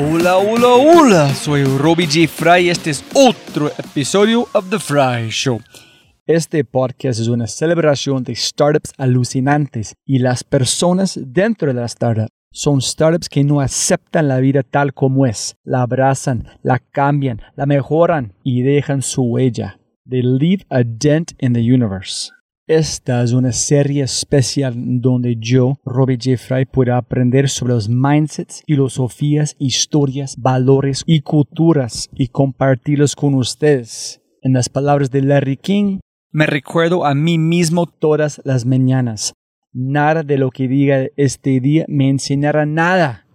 Hola, hola, hola, soy Robbie J. Fry y este es otro episodio of The Fry Show. Este podcast es una celebración de startups alucinantes y las personas dentro de la startup son startups que no aceptan la vida tal como es, la abrazan, la cambian, la mejoran y dejan su huella. They leave a dent in the universe. Esta es una serie especial donde yo, Robbie J. Fry, pueda aprender sobre los mindsets, filosofías, historias, valores y culturas y compartirlos con ustedes. En las palabras de Larry King, me recuerdo a mí mismo todas las mañanas. Nada de lo que diga este día me enseñará nada.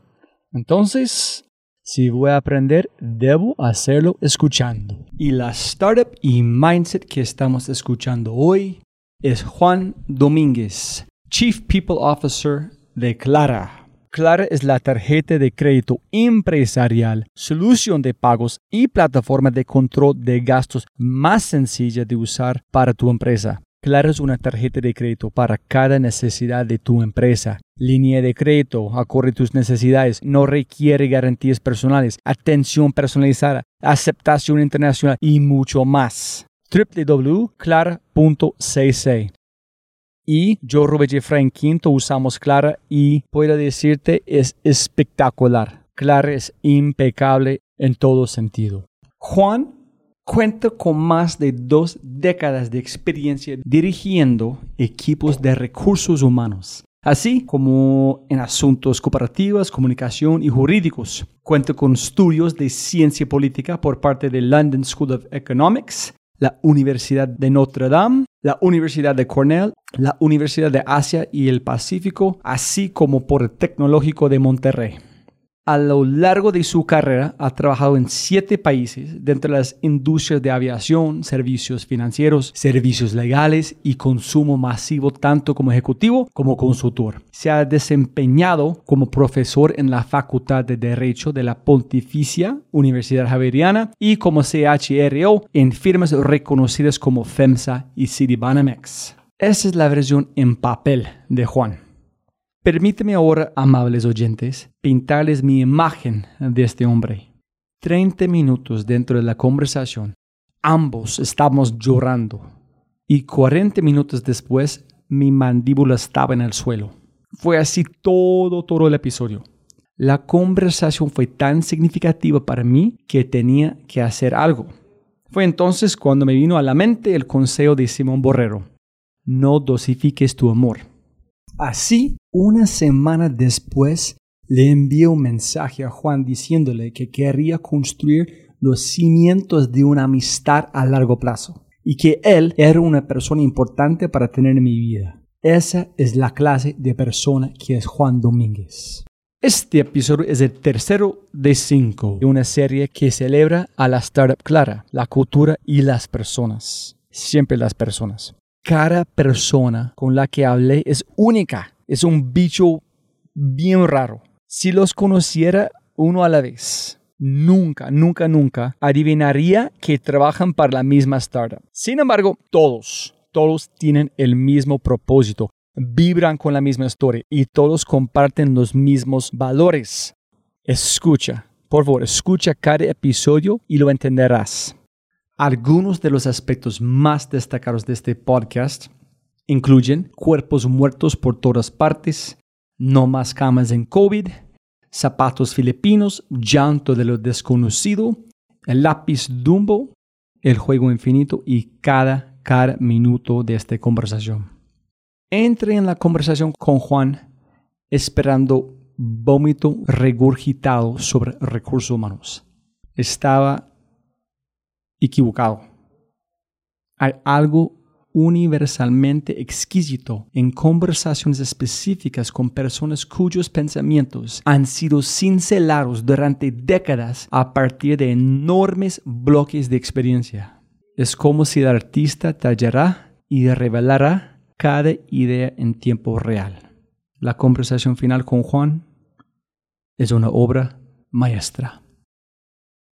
Entonces, si voy a aprender, debo hacerlo escuchando. Y la startup y mindset que estamos escuchando hoy es Juan Domínguez, Chief People Officer de Clara. Clara es la tarjeta de crédito empresarial, solución de pagos y plataforma de control de gastos más sencilla de usar para tu empresa. Clara es una tarjeta de crédito para cada necesidad de tu empresa. Línea de crédito, acorde tus necesidades, no requiere garantías personales, atención personalizada, aceptación internacional y mucho más www.clara.cc. Y yo, Robert Jeffrey Quinto, usamos Clara y puedo decirte es espectacular. Clara es impecable en todo sentido. Juan cuenta con más de dos décadas de experiencia dirigiendo equipos de recursos humanos, así como en asuntos cooperativos, comunicación y jurídicos. Cuenta con estudios de ciencia política por parte de London School of Economics la Universidad de Notre Dame, la Universidad de Cornell, la Universidad de Asia y el Pacífico, así como por el Tecnológico de Monterrey. A lo largo de su carrera ha trabajado en siete países dentro de las industrias de aviación, servicios financieros, servicios legales y consumo masivo tanto como ejecutivo como consultor. Se ha desempeñado como profesor en la Facultad de Derecho de la Pontificia Universidad Javeriana y como CHRO en firmas reconocidas como FEMSA y Citibanamex. Esa es la versión en papel de Juan. Permíteme ahora, amables oyentes, pintarles mi imagen de este hombre. Treinta minutos dentro de la conversación, ambos estábamos llorando y cuarenta minutos después mi mandíbula estaba en el suelo. Fue así todo, todo el episodio. La conversación fue tan significativa para mí que tenía que hacer algo. Fue entonces cuando me vino a la mente el consejo de Simón Borrero. No dosifiques tu amor. Así, una semana después, le envié un mensaje a Juan diciéndole que quería construir los cimientos de una amistad a largo plazo y que él era una persona importante para tener en mi vida. Esa es la clase de persona que es Juan Domínguez. Este episodio es el tercero de cinco de una serie que celebra a la startup clara, la cultura y las personas. Siempre las personas cada persona con la que hablé es única. Es un bicho bien raro. Si los conociera uno a la vez, nunca, nunca, nunca adivinaría que trabajan para la misma startup. Sin embargo, todos, todos tienen el mismo propósito, vibran con la misma historia y todos comparten los mismos valores. Escucha, por favor, escucha cada episodio y lo entenderás. Algunos de los aspectos más destacados de este podcast incluyen cuerpos muertos por todas partes, no más camas en COVID, zapatos filipinos, llanto de lo desconocido, el lápiz Dumbo, el juego infinito y cada, minuto de esta conversación. Entré en la conversación con Juan esperando vómito regurgitado sobre recursos humanos. Estaba equivocado. Hay algo universalmente exquisito en conversaciones específicas con personas cuyos pensamientos han sido cincelados durante décadas a partir de enormes bloques de experiencia. Es como si el artista tallará y revelará cada idea en tiempo real. La conversación final con Juan es una obra maestra.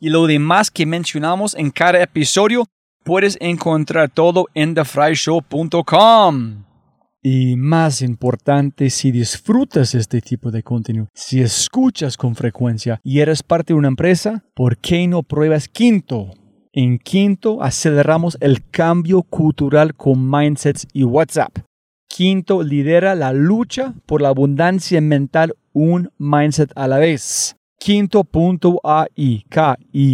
y lo demás que mencionamos en cada episodio, puedes encontrar todo en thefryshow.com. Y más importante, si disfrutas este tipo de contenido, si escuchas con frecuencia y eres parte de una empresa, ¿por qué no pruebas Quinto? En Quinto aceleramos el cambio cultural con mindsets y WhatsApp. Quinto lidera la lucha por la abundancia mental un mindset a la vez. Quinto.ai, K-I-N-N-T-O.ai.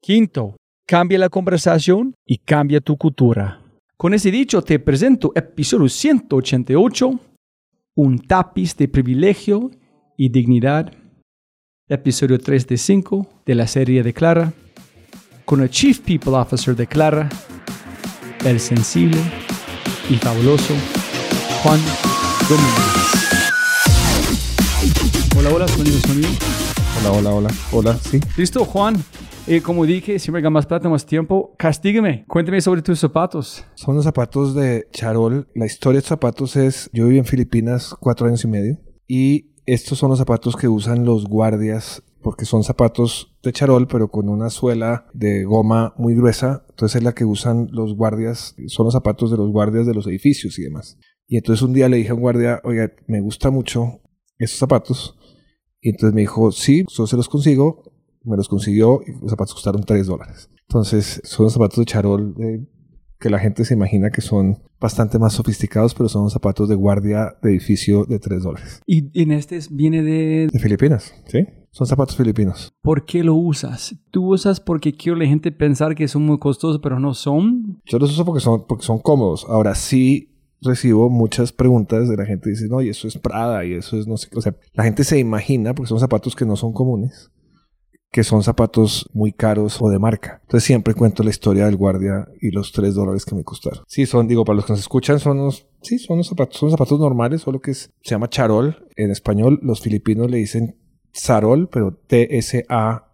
Quinto, cambia la conversación y cambia tu cultura. Con ese dicho te presento episodio 188, un tapiz de privilegio y dignidad, episodio 3 de 5 de la serie de Clara, con el Chief People Officer de Clara, el sensible y fabuloso Juan Domínguez. Hola, hola, sonido, sonido. Hola, hola, hola. Hola, sí. Listo, Juan. Eh, como dije, siempre gana más plata, más tiempo. Castígueme. Cuénteme sobre tus zapatos. Son los zapatos de charol. La historia de estos zapatos es, yo viví en Filipinas cuatro años y medio y estos son los zapatos que usan los guardias porque son zapatos de charol pero con una suela de goma muy gruesa. Entonces es la que usan los guardias, son los zapatos de los guardias de los edificios y demás. Y entonces un día le dije a un guardia, oiga, me gusta mucho estos zapatos. Y entonces me dijo, sí, yo se los consigo. Me los consiguió y los zapatos costaron 3 dólares. Entonces son los zapatos de charol eh, que la gente se imagina que son bastante más sofisticados, pero son zapatos de guardia de edificio de 3 dólares. Y en este viene de... De Filipinas, ¿sí? Son zapatos filipinos. ¿Por qué lo usas? ¿Tú usas porque quiero la gente pensar que son muy costosos, pero no son? Yo los uso porque son, porque son cómodos. Ahora sí recibo muchas preguntas de la gente dice, no, y eso es Prada y eso es no sé qué. O sea, la gente se imagina, porque son zapatos que no son comunes, que son zapatos muy caros o de marca. Entonces siempre cuento la historia del guardia y los tres dólares que me costaron. Sí, son, digo, para los que nos escuchan, son los, sí, son los zapatos, son zapatos normales, solo que se llama charol. En español, los filipinos le dicen sarol, pero T-S-A-R-O-L.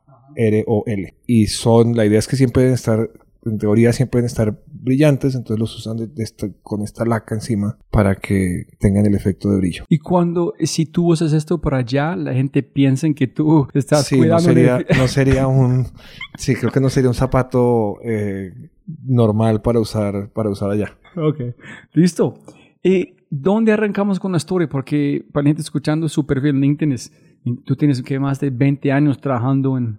Y son, la idea es que siempre deben estar en teoría siempre deben estar brillantes, entonces los usan de, de esta- con esta laca encima para que tengan el efecto de brillo. Y cuando, si tú usas esto por allá, la gente piensa en que tú estás Sí, no cuidando sería, de... no sería un, sí, creo que no sería un zapato eh, normal para usar, para usar allá. Ok, listo. Eh, ¿Dónde arrancamos con la historia? Porque para la gente escuchando su perfil en LinkedIn, es- tú tienes que más de 20 años trabajando en,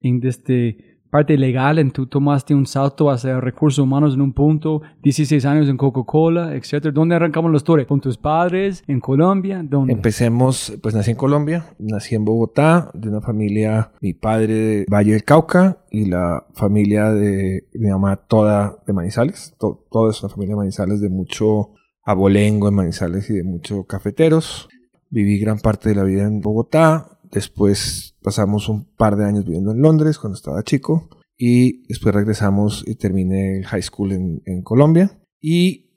en este parte legal, en tú tomaste un salto hacia recursos humanos en un punto, 16 años en Coca-Cola, etcétera. ¿Dónde arrancamos la historia? ¿Con tus padres? ¿En Colombia? ¿Dónde? Empecemos, pues nací en Colombia, nací en Bogotá, de una familia, mi padre de Valle del Cauca y la familia de mi mamá toda de Manizales. To- Todo es una familia de Manizales de mucho abolengo en Manizales y de mucho cafeteros. Viví gran parte de la vida en Bogotá. Después pasamos un par de años viviendo en Londres cuando estaba chico. Y después regresamos y terminé el high school en, en Colombia. Y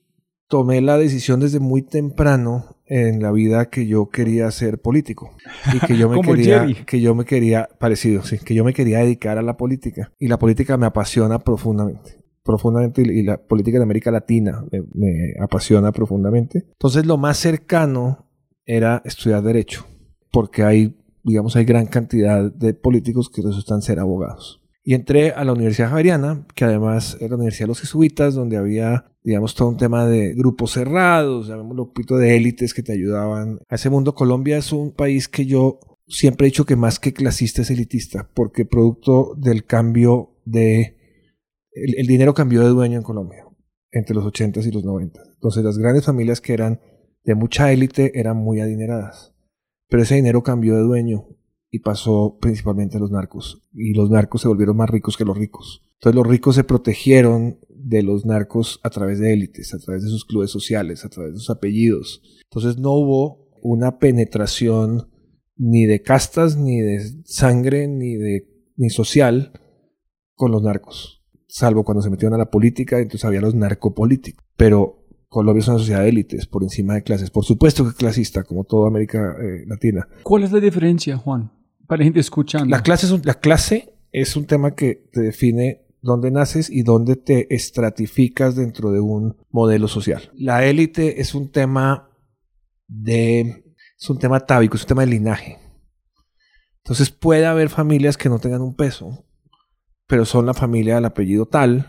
tomé la decisión desde muy temprano en la vida que yo quería ser político y que yo me quería Jerry. que yo me quería parecido sí que yo me quería dedicar a la política y la política me apasiona profundamente profundamente y y la política de América Latina me, me apasiona profundamente entonces lo más cercano era estudiar derecho porque hay digamos hay gran cantidad de políticos que resultan ser abogados y entré a la Universidad Javeriana, que además era la Universidad de los Jesuitas, donde había, digamos, todo un tema de grupos cerrados, llamémoslo un poquito de élites que te ayudaban a ese mundo. Colombia es un país que yo siempre he dicho que más que clasista es elitista, porque producto del cambio de... El, dinero cambió de dueño en Colombia. entre los 80s y los 90. Entonces las grandes familias que eran de mucha élite eran muy adineradas. Pero ese dinero cambió de dueño y pasó principalmente a los narcos. Y los narcos se volvieron más ricos que los ricos. Entonces los ricos se protegieron de los narcos a través de élites, a través de sus clubes sociales, a través de sus apellidos. Entonces no hubo una penetración ni de castas, ni de sangre, ni de ni social con los narcos, salvo cuando se metieron a la política, entonces había los narcopolíticos. Pero Colombia es una sociedad de élites por encima de clases. Por supuesto que es clasista, como toda América eh, Latina. ¿Cuál es la diferencia, Juan? Para la gente escuchando. La clase, es un, la clase es un tema que te define dónde naces y dónde te estratificas dentro de un modelo social. La élite es un tema de es un tema tábico, es un tema de linaje. Entonces puede haber familias que no tengan un peso, pero son la familia del apellido tal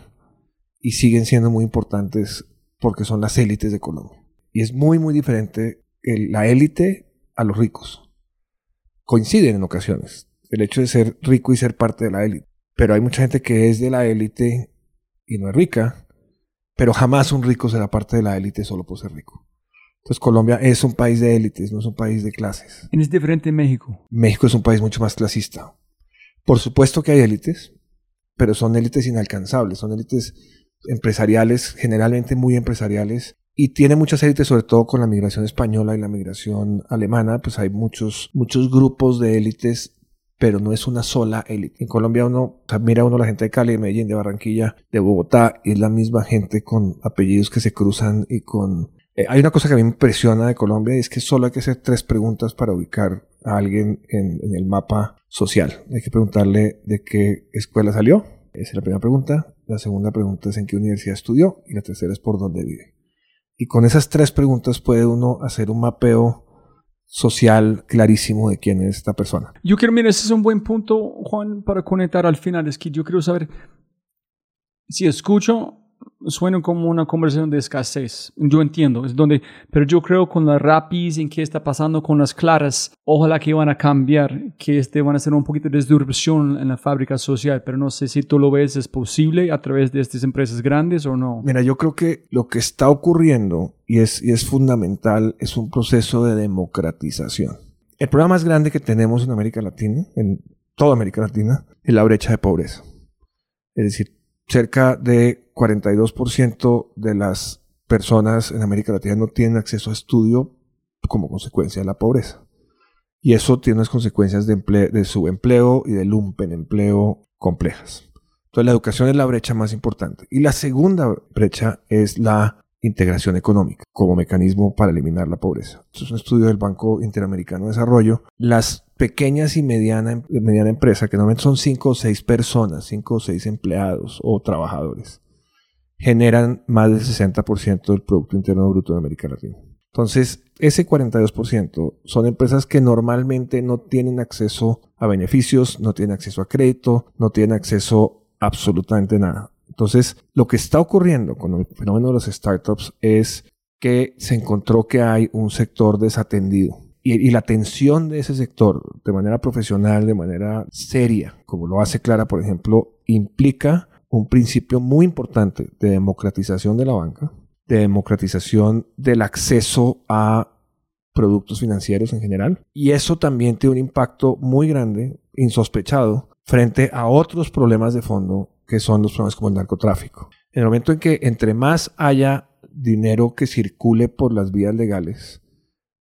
y siguen siendo muy importantes porque son las élites de Colombia. Y es muy, muy diferente la élite a los ricos. Coinciden en ocasiones. El hecho de ser rico y ser parte de la élite. Pero hay mucha gente que es de la élite y no es rica, pero jamás un rico será parte de la élite solo por ser rico. Entonces Colombia es un país de élites, no es un país de clases. ¿Y es diferente en México? México es un país mucho más clasista. Por supuesto que hay élites, pero son élites inalcanzables, son élites empresariales, generalmente muy empresariales, y tiene muchas élites, sobre todo con la migración española y la migración alemana, pues hay muchos, muchos grupos de élites, pero no es una sola élite. En Colombia uno, o sea, mira uno la gente de Cali, de Medellín, de Barranquilla, de Bogotá, y es la misma gente con apellidos que se cruzan y con eh, hay una cosa que a mí me impresiona de Colombia y es que solo hay que hacer tres preguntas para ubicar a alguien en, el mapa social. Hay que preguntarle de qué escuela salió, esa es la primera pregunta. La segunda pregunta es en qué universidad estudió y la tercera es por dónde vive. Y con esas tres preguntas puede uno hacer un mapeo social clarísimo de quién es esta persona. Yo quiero, mira, ese es un buen punto, Juan, para conectar al final. Es que yo quiero saber si escucho suena como una conversación de escasez. Yo entiendo, es donde, pero yo creo con la rapidez en que está pasando con las claras, ojalá que van a cambiar, que este van a hacer un poquito de disrupción en la fábrica social, pero no sé si tú lo ves es posible a través de estas empresas grandes o no. Mira, yo creo que lo que está ocurriendo y es, y es fundamental es un proceso de democratización. El problema más grande que tenemos en América Latina, en toda América Latina, es la brecha de pobreza. Es decir, cerca de 42% de las personas en América Latina no tienen acceso a estudio como consecuencia de la pobreza. Y eso tiene unas consecuencias de, de subempleo y de empleo complejas. Entonces la educación es la brecha más importante. Y la segunda brecha es la integración económica como mecanismo para eliminar la pobreza. Esto es un estudio del Banco Interamericano de Desarrollo. Las pequeñas y mediana, mediana que normalmente son cinco o seis personas, cinco o seis empleados o trabajadores, generan más del 60% del Producto Interno Bruto de América Latina. Entonces, ese 42% son empresas que normalmente no tienen acceso a beneficios, no tienen acceso a crédito, no tienen acceso absolutamente nada. Entonces, lo que está ocurriendo con el fenómeno de los startups es que se encontró que hay un sector desatendido. Y, la atención de ese sector de manera profesional, de manera seria, como lo hace Clara, por ejemplo, implica un principio muy importante de democratización de la banca, de democratización del acceso a productos financieros en general. Y eso también tiene un impacto muy grande, insospechado, frente a otros problemas de fondo que son los problemas como el narcotráfico. En el momento en que entre más haya dinero que circule por las vías legales,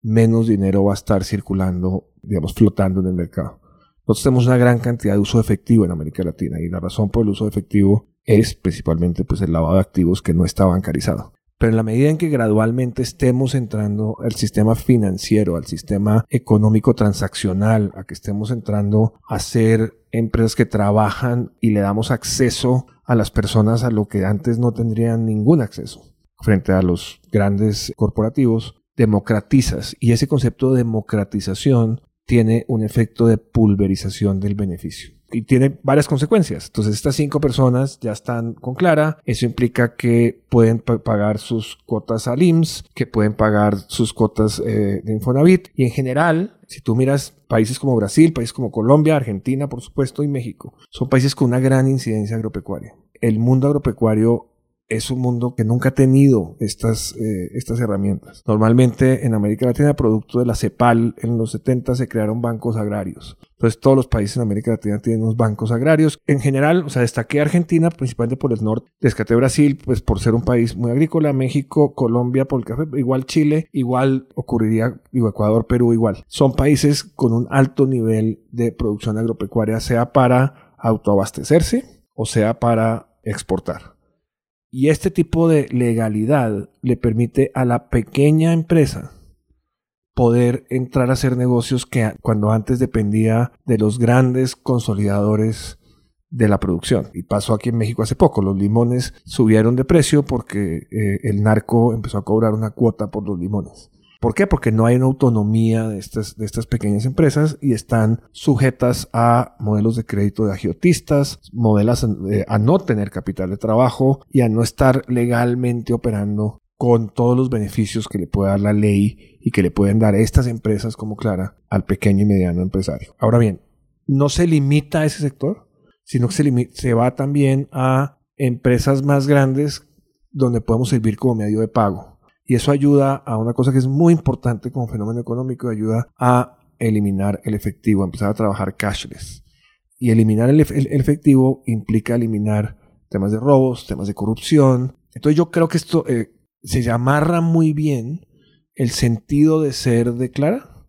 menos dinero va a estar circulando, digamos, flotando en el mercado. Nosotros tenemos una gran cantidad de uso efectivo en América Latina y la razón por el uso efectivo es principalmente pues, el lavado de activos que no está bancarizado. Pero en la medida en que gradualmente estemos entrando al sistema financiero, al sistema económico transaccional, a que estemos entrando a ser empresas que trabajan y le damos acceso a las personas a lo que antes no tendrían ningún acceso frente a los grandes corporativos, democratizas. Y ese concepto de democratización tiene un efecto de pulverización del beneficio. Y tiene varias consecuencias. Entonces, estas cinco personas ya están con Clara. Eso implica que pueden pagar sus cuotas al IMSS, que pueden pagar sus cuotas eh, de Infonavit. Y en general, si tú miras países como Brasil, países como Colombia, Argentina, por supuesto, y México, son países con una gran incidencia agropecuaria. El mundo agropecuario es un mundo que nunca ha tenido estas, eh, estas herramientas. Normalmente en América Latina, producto de la CEPAL, en los 70 se crearon bancos agrarios. Entonces todos los países en América Latina tienen unos bancos agrarios. En general, o sea, destaqué Argentina principalmente por el norte, descaté Brasil pues por ser un país muy agrícola, México, Colombia por el café, igual Chile, igual ocurriría, digo, Ecuador, Perú igual. Son países con un alto nivel de producción agropecuaria, sea para autoabastecerse o sea para exportar. Y este tipo de legalidad le permite a la pequeña empresa poder entrar a hacer negocios que cuando antes dependía de los grandes consolidadores de la producción. Y pasó aquí en México hace poco. Los limones subieron de precio porque eh, el narco empezó a cobrar una cuota por los limones. ¿Por qué? Porque no hay una autonomía de estas, pequeñas empresas y están sujetas a modelos de crédito de agiotistas, modelos eh, a no tener capital de trabajo y a no estar legalmente operando con todos los beneficios que le puede dar la ley y que le pueden dar estas empresas como Clara al pequeño y mediano empresario. Ahora bien, no se limita a ese sector, sino que se, se va también a empresas más grandes donde podemos servir como medio de pago. Y eso ayuda a una cosa que es muy importante como fenómeno económico, ayuda a eliminar el efectivo, empezar a trabajar cashless. Y eliminar el, efectivo implica eliminar temas de robos, temas de corrupción. Entonces yo creo que esto eh, se amarra muy bien el sentido de ser de Clara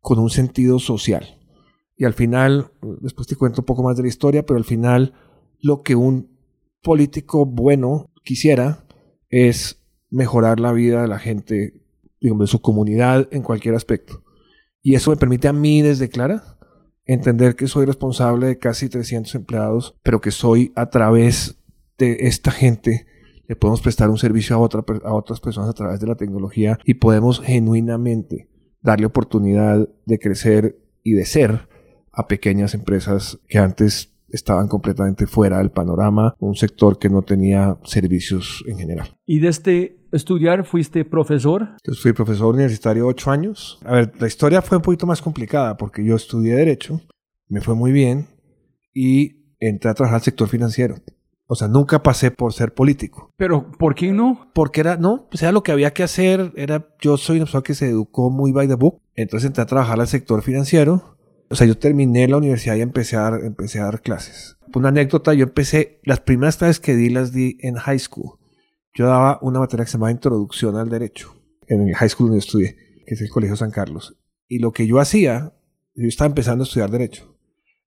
con un sentido social. Y al final, después te cuento un poco más de la historia, pero al final lo que un político bueno quisiera es mejorar la vida de la gente, digamos, de su comunidad en cualquier aspecto. Y eso me permite a mí desde Clara entender que soy responsable de casi 300 empleados, pero que soy a través de esta gente le podemos prestar un servicio a, otra, a otras personas a través de la tecnología y podemos genuinamente darle oportunidad de crecer y de ser a pequeñas empresas que antes estaban completamente fuera del panorama, un sector que no tenía servicios en general. ¿Y desde estudiar fuiste profesor? Entonces fui profesor universitario ocho años. A ver, la historia fue un poquito más complicada porque yo estudié Derecho, me fue muy bien y entré a trabajar al sector financiero. O sea, nunca pasé por ser político. ¿Pero por qué no? Porque era, no, pues era lo que había que hacer. Era, yo soy una persona que se educó muy by the book. Entonces entré a trabajar al sector financiero o sea, yo terminé la universidad y empecé a empecé a dar clases. Una anécdota, yo empecé, las primeras clases que di las di en high school. Yo daba una materia que se llama Introducción al Derecho, en el high school donde estudié, que es el Colegio San Carlos. Y lo que yo hacía, yo estaba empezando a estudiar Derecho.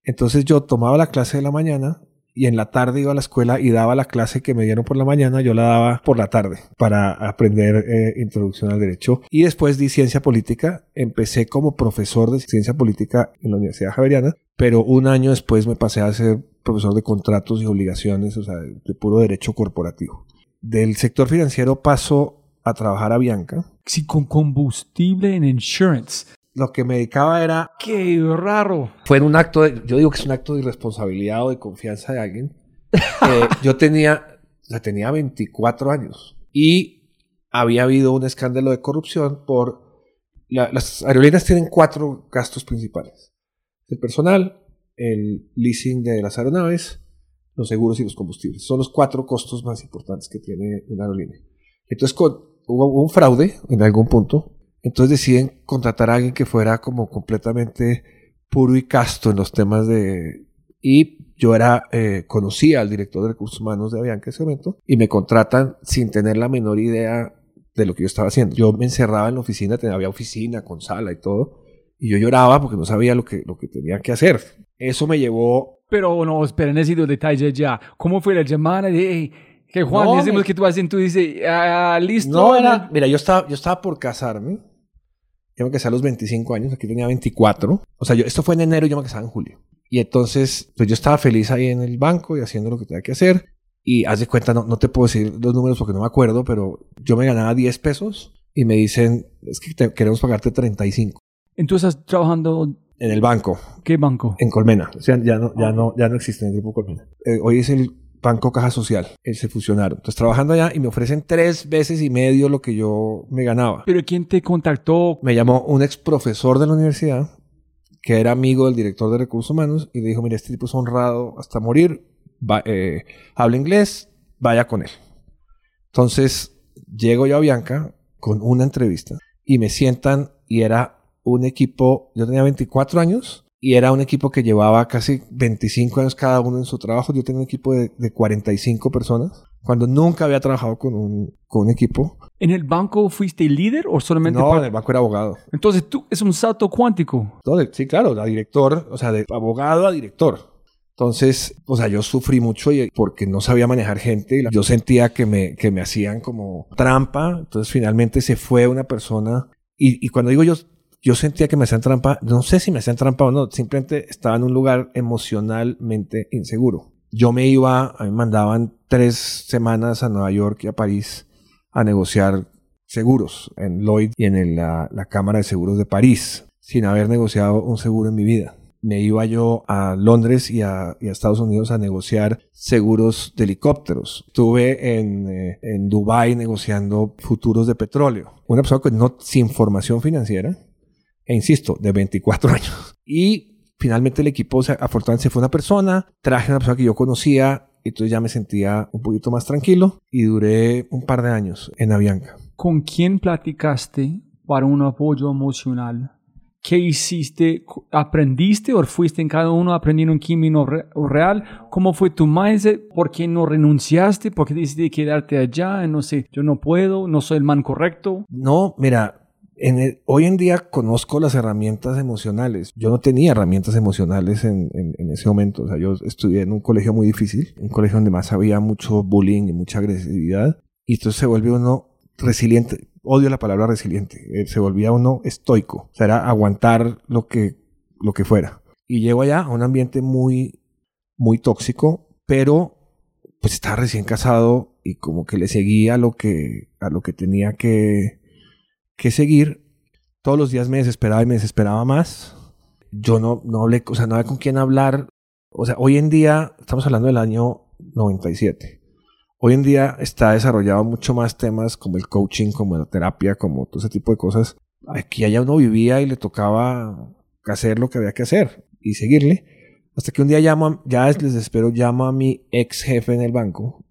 Entonces yo tomaba la clase de la mañana y en la tarde iba a la escuela y daba la clase que me dieron por la mañana, yo la daba por la tarde para aprender eh, introducción al derecho. Y después di ciencia política, empecé como profesor de ciencia política en la Universidad Javeriana, pero un año después me pasé a ser profesor de contratos y obligaciones, o sea, de puro derecho corporativo. Del sector financiero paso a trabajar a Bianca. Sí, con combustible en insurance lo que me dedicaba era... ¡Qué raro! Fue un acto, de, yo digo que es un acto de irresponsabilidad o de confianza de alguien. Eh, yo tenía, sea, tenía 24 años y había habido un escándalo de corrupción por... las aerolíneas tienen cuatro gastos principales. El personal, el leasing de las aeronaves, los seguros y los combustibles. Son los cuatro costos más importantes que tiene una aerolínea. Entonces hubo un fraude en algún punto entonces deciden contratar a alguien que fuera como completamente puro y casto en los temas de... Y yo era, eh, conocía al director de recursos humanos de Avianca en ese momento y me contratan sin tener la menor idea de lo que yo estaba haciendo. Yo me encerraba en la oficina, tenía, había oficina con sala y todo, y yo lloraba porque no sabía lo que, lo que tenía que hacer. Eso me llevó... Pero no, espera, necesito detalles ya. ¿Cómo fue la llamada de... que Juan, no, decimos que tú haces, tú dices, ah, listo. No, era, mira, yo estaba, yo estaba por casarme yo me casé a los 25 años, aquí tenía 24. O sea, yo, esto fue en enero y yo me casaba en julio. Y entonces, pues yo estaba feliz ahí en el banco y haciendo lo que tenía que hacer. Y haz de cuenta, no, no te puedo decir los números porque no me acuerdo, pero yo me ganaba 10 pesos y me dicen, es que queremos pagarte 35. Entonces estás trabajando en el banco. ¿Qué banco? En Colmena. O sea, ya no, ya no, ya no existe en el grupo Colmena. Eh, hoy es el Banco Caja Social. Él se fusionaron. Entonces trabajando allá y me ofrecen tres veces y medio lo que yo me ganaba. ¿Pero quién te contactó? Me llamó un ex profesor de la universidad que era amigo del director de recursos humanos y le dijo, mira, este tipo es honrado hasta morir, eh, habla inglés, vaya con él. Entonces, llego yo a Bianca con una entrevista y me sientan y era un equipo, yo tenía 24 años y era un equipo que llevaba casi 25 años cada uno en su trabajo. Yo tenía un equipo de, de 45 personas cuando nunca había trabajado con un, con un equipo. ¿En el banco fuiste líder o solamente No, en el banco era abogado. Entonces tú es un salto cuántico. Todo, sí, claro, a director, o sea, de abogado a director. Entonces, o sea, yo sufrí mucho y- porque no sabía manejar gente. Yo sentía que me, que me hacían como trampa. Entonces, finalmente se fue una persona. Y, y cuando digo yo, yo sentía que me hacían trampa, no sé si me hacían trampa o no, simplemente estaba en un lugar emocionalmente inseguro. Yo me iba, a mí me mandaban tres semanas a Nueva York y a París a negociar seguros en Lloyd y en el- la, la Cámara de Seguros de París, sin haber negociado un seguro en mi vida. Me iba yo a Londres y a, y a Estados Unidos a negociar seguros de helicópteros. Estuve en, eh, en Dubái negociando futuros de petróleo. Una persona con no, sin formación financiera, e insisto, de 24 años. Y finalmente el equipo, o sea, afortunadamente se fue una persona, traje una persona que yo conocía, y entonces ya me sentía un poquito más tranquilo y duré un par de años en Avianca. ¿Con quién platicaste para un apoyo emocional? ¿Qué hiciste? ¿Aprendiste o fuiste en cada uno aprendiendo un camino re- real? ¿Cómo fue tu mindset? ¿Por qué no renunciaste? ¿Por qué decidiste quedarte allá? No sé, yo no puedo, no soy el man correcto. No, mira, hoy en día conozco las herramientas emocionales. Yo no tenía herramientas emocionales en, ese momento. O sea, yo estudié en un colegio muy difícil, un colegio donde más había mucho bullying y mucha agresividad. Y entonces se vuelve uno resiliente. Odio la palabra resiliente. Eh, Se volvía uno estoico. O sea, era aguantar lo que, lo que fuera. Y llego allá a un ambiente muy, muy tóxico, pero pues estaba recién casado y como que le seguía lo que, a lo que tenía que, que seguir. Todos los días me desesperaba y me desesperaba más. Yo no, no hablé, o sea, no había con quién hablar. O sea, hoy en día, estamos hablando del año 97. Hoy en día está desarrollado mucho más temas como el coaching, como la terapia, como todo ese tipo de cosas. Aquí allá uno vivía y le tocaba hacer lo que había que hacer y seguirle. Hasta que un día llamo, ya les desespero, llamo a mi ex jefe en el banco,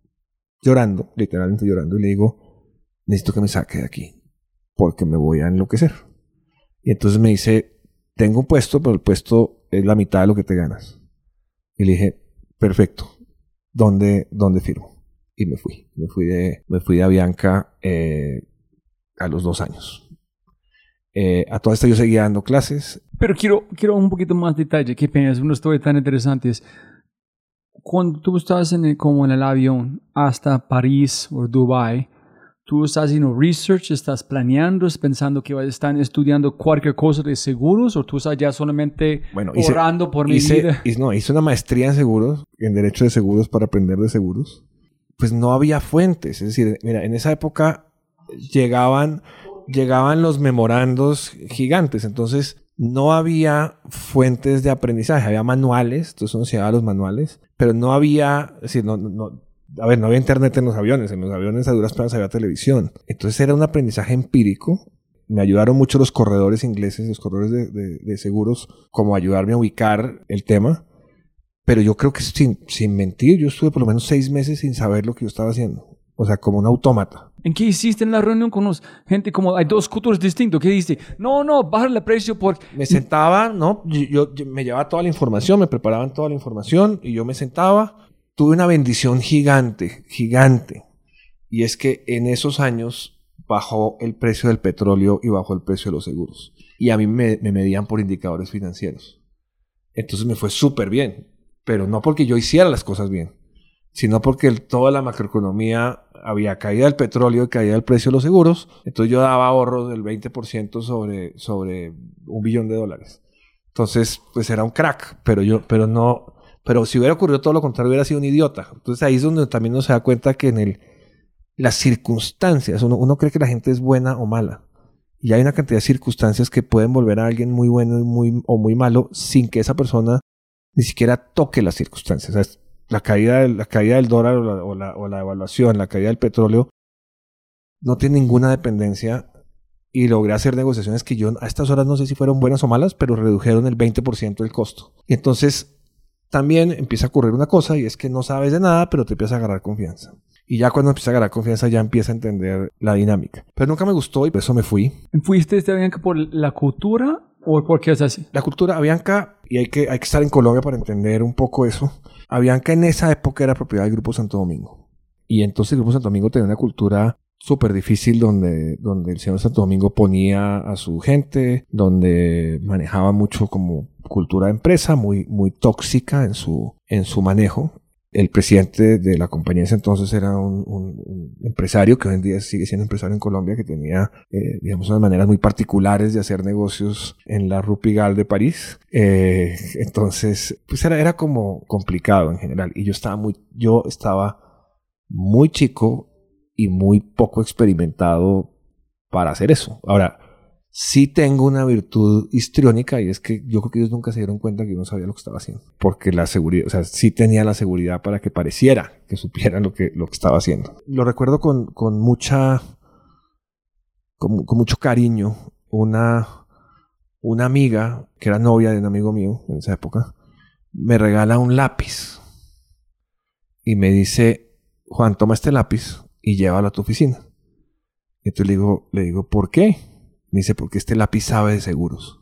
llorando, literalmente llorando, y le digo, necesito que me saque de aquí, porque me voy a enloquecer. Y entonces me dice, tengo un puesto, pero el puesto es la mitad de lo que te ganas. Y le dije, perfecto, ¿dónde, dónde firmo? Y me fui, me fui de, me fui de Avianca eh, a los dos años. Eh, a toda esta yo seguía dando clases. Pero quiero, quiero un poquito más detalle. Qué pena, es una historia tan interesante. Es, Cuando tú estás en el- como en el avión hasta París o Dubai, tú estás haciendo research, estás planeando, estás pensando que están estudiando cualquier cosa de seguros o tú estás ya solamente Bueno, hice- orando por mi hice, vida. hice- no, hice una maestría en seguros, en derecho de seguros para aprender de seguros. Pues no había fuentes. Es decir, mira, en esa época llegaban, llegaban los memorandos gigantes. Entonces no había fuentes de aprendizaje. Había manuales, entonces uno se llevaba los manuales, pero no había, es decir, no, no- no- a ver, no había internet en los aviones. En los aviones a duras penas había televisión. Entonces era un aprendizaje empírico me ayudaron mucho los corredores ingleses, los corredores de, de- de seguros, como ayudarme a ubicar el tema. Pero yo creo que sin, sin mentir, yo estuve por lo menos seis meses sin saber lo que yo estaba haciendo. O sea, como un autómata. ¿En qué hiciste en la reunión con los gente como hay dos culturas distintos? ¿Qué dijiste? No, no, bajar el precio por... Me sentaba, ¿no? Yo- yo me llevaba toda la información, me preparaban toda la información y yo me sentaba. Tuve una bendición gigante, gigante. Y es que en esos años bajó el precio del petróleo y bajó el precio de los seguros. Y a mí me, me medían por indicadores financieros. Entonces me fue súper bien. Pero no porque yo hiciera las cosas bien, sino porque toda la macroeconomía había caída del petróleo y caída del precio de los seguros. Entonces yo daba ahorros del 20% sobre, sobre un billón de dólares. Entonces, pues era un crack, pero yo, pero no, pero si hubiera ocurrido todo lo contrario, hubiera sido un idiota. Entonces ahí es donde también uno se da cuenta que en el, las circunstancias, uno, uno cree que la gente es buena o mala. Y hay una cantidad de circunstancias que pueden volver a alguien muy bueno muy, o muy malo sin que esa persona ni siquiera toque las circunstancias. La, caída del, la caída del dólar o la, o, la, o la evaluación, caída del petróleo, no tiene ninguna dependencia y logré hacer negociaciones que yo a estas horas no sé si fueron buenas o malas, pero redujeron el 20% del costo. Y entonces también empieza a ocurrir una cosa y es que no sabes de nada, pero te empieza a agarrar confianza. Y ya cuando empieza a ganar confianza ya empieza a entender la dinámica. Pero nunca me gustó y por eso me fui. ¿Fuiste este Avianca por la cultura o por qué es así? La cultura Avianca, y hay que, hay que estar en Colombia para entender un poco eso. Avianca en esa época era propiedad del Grupo Santo Domingo. Y entonces el Grupo Santo Domingo tenía una cultura súper difícil donde, donde el señor Santo Domingo ponía a su gente, donde manejaba mucho como cultura de empresa, muy, muy tóxica en su, en su manejo. El presidente de la compañía ese entonces era un, empresario que hoy en día sigue siendo empresario en Colombia, que tenía, eh, digamos, unas maneras muy particulares de hacer negocios en la Rue Pigalle de París. Eh, entonces, pues era, era como complicado en general. Y yo estaba muy, yo estaba muy chico y muy poco experimentado para hacer eso. Ahora, sí tengo una virtud histriónica y es que yo creo que ellos nunca se dieron cuenta que yo no sabía lo que estaba haciendo. Porque la seguridad, o sea, sí tenía la seguridad para que pareciera que supieran lo que, lo que estaba haciendo. Lo recuerdo con, con mucha, con, mucho cariño. Una, una amiga, que era novia de un amigo mío en esa época, me regala un lápiz y me dice, Juan, toma este lápiz y llévalo a tu oficina. Entonces le digo, le digo, ¿por qué? Me dice, porque este lápiz sabe de seguros.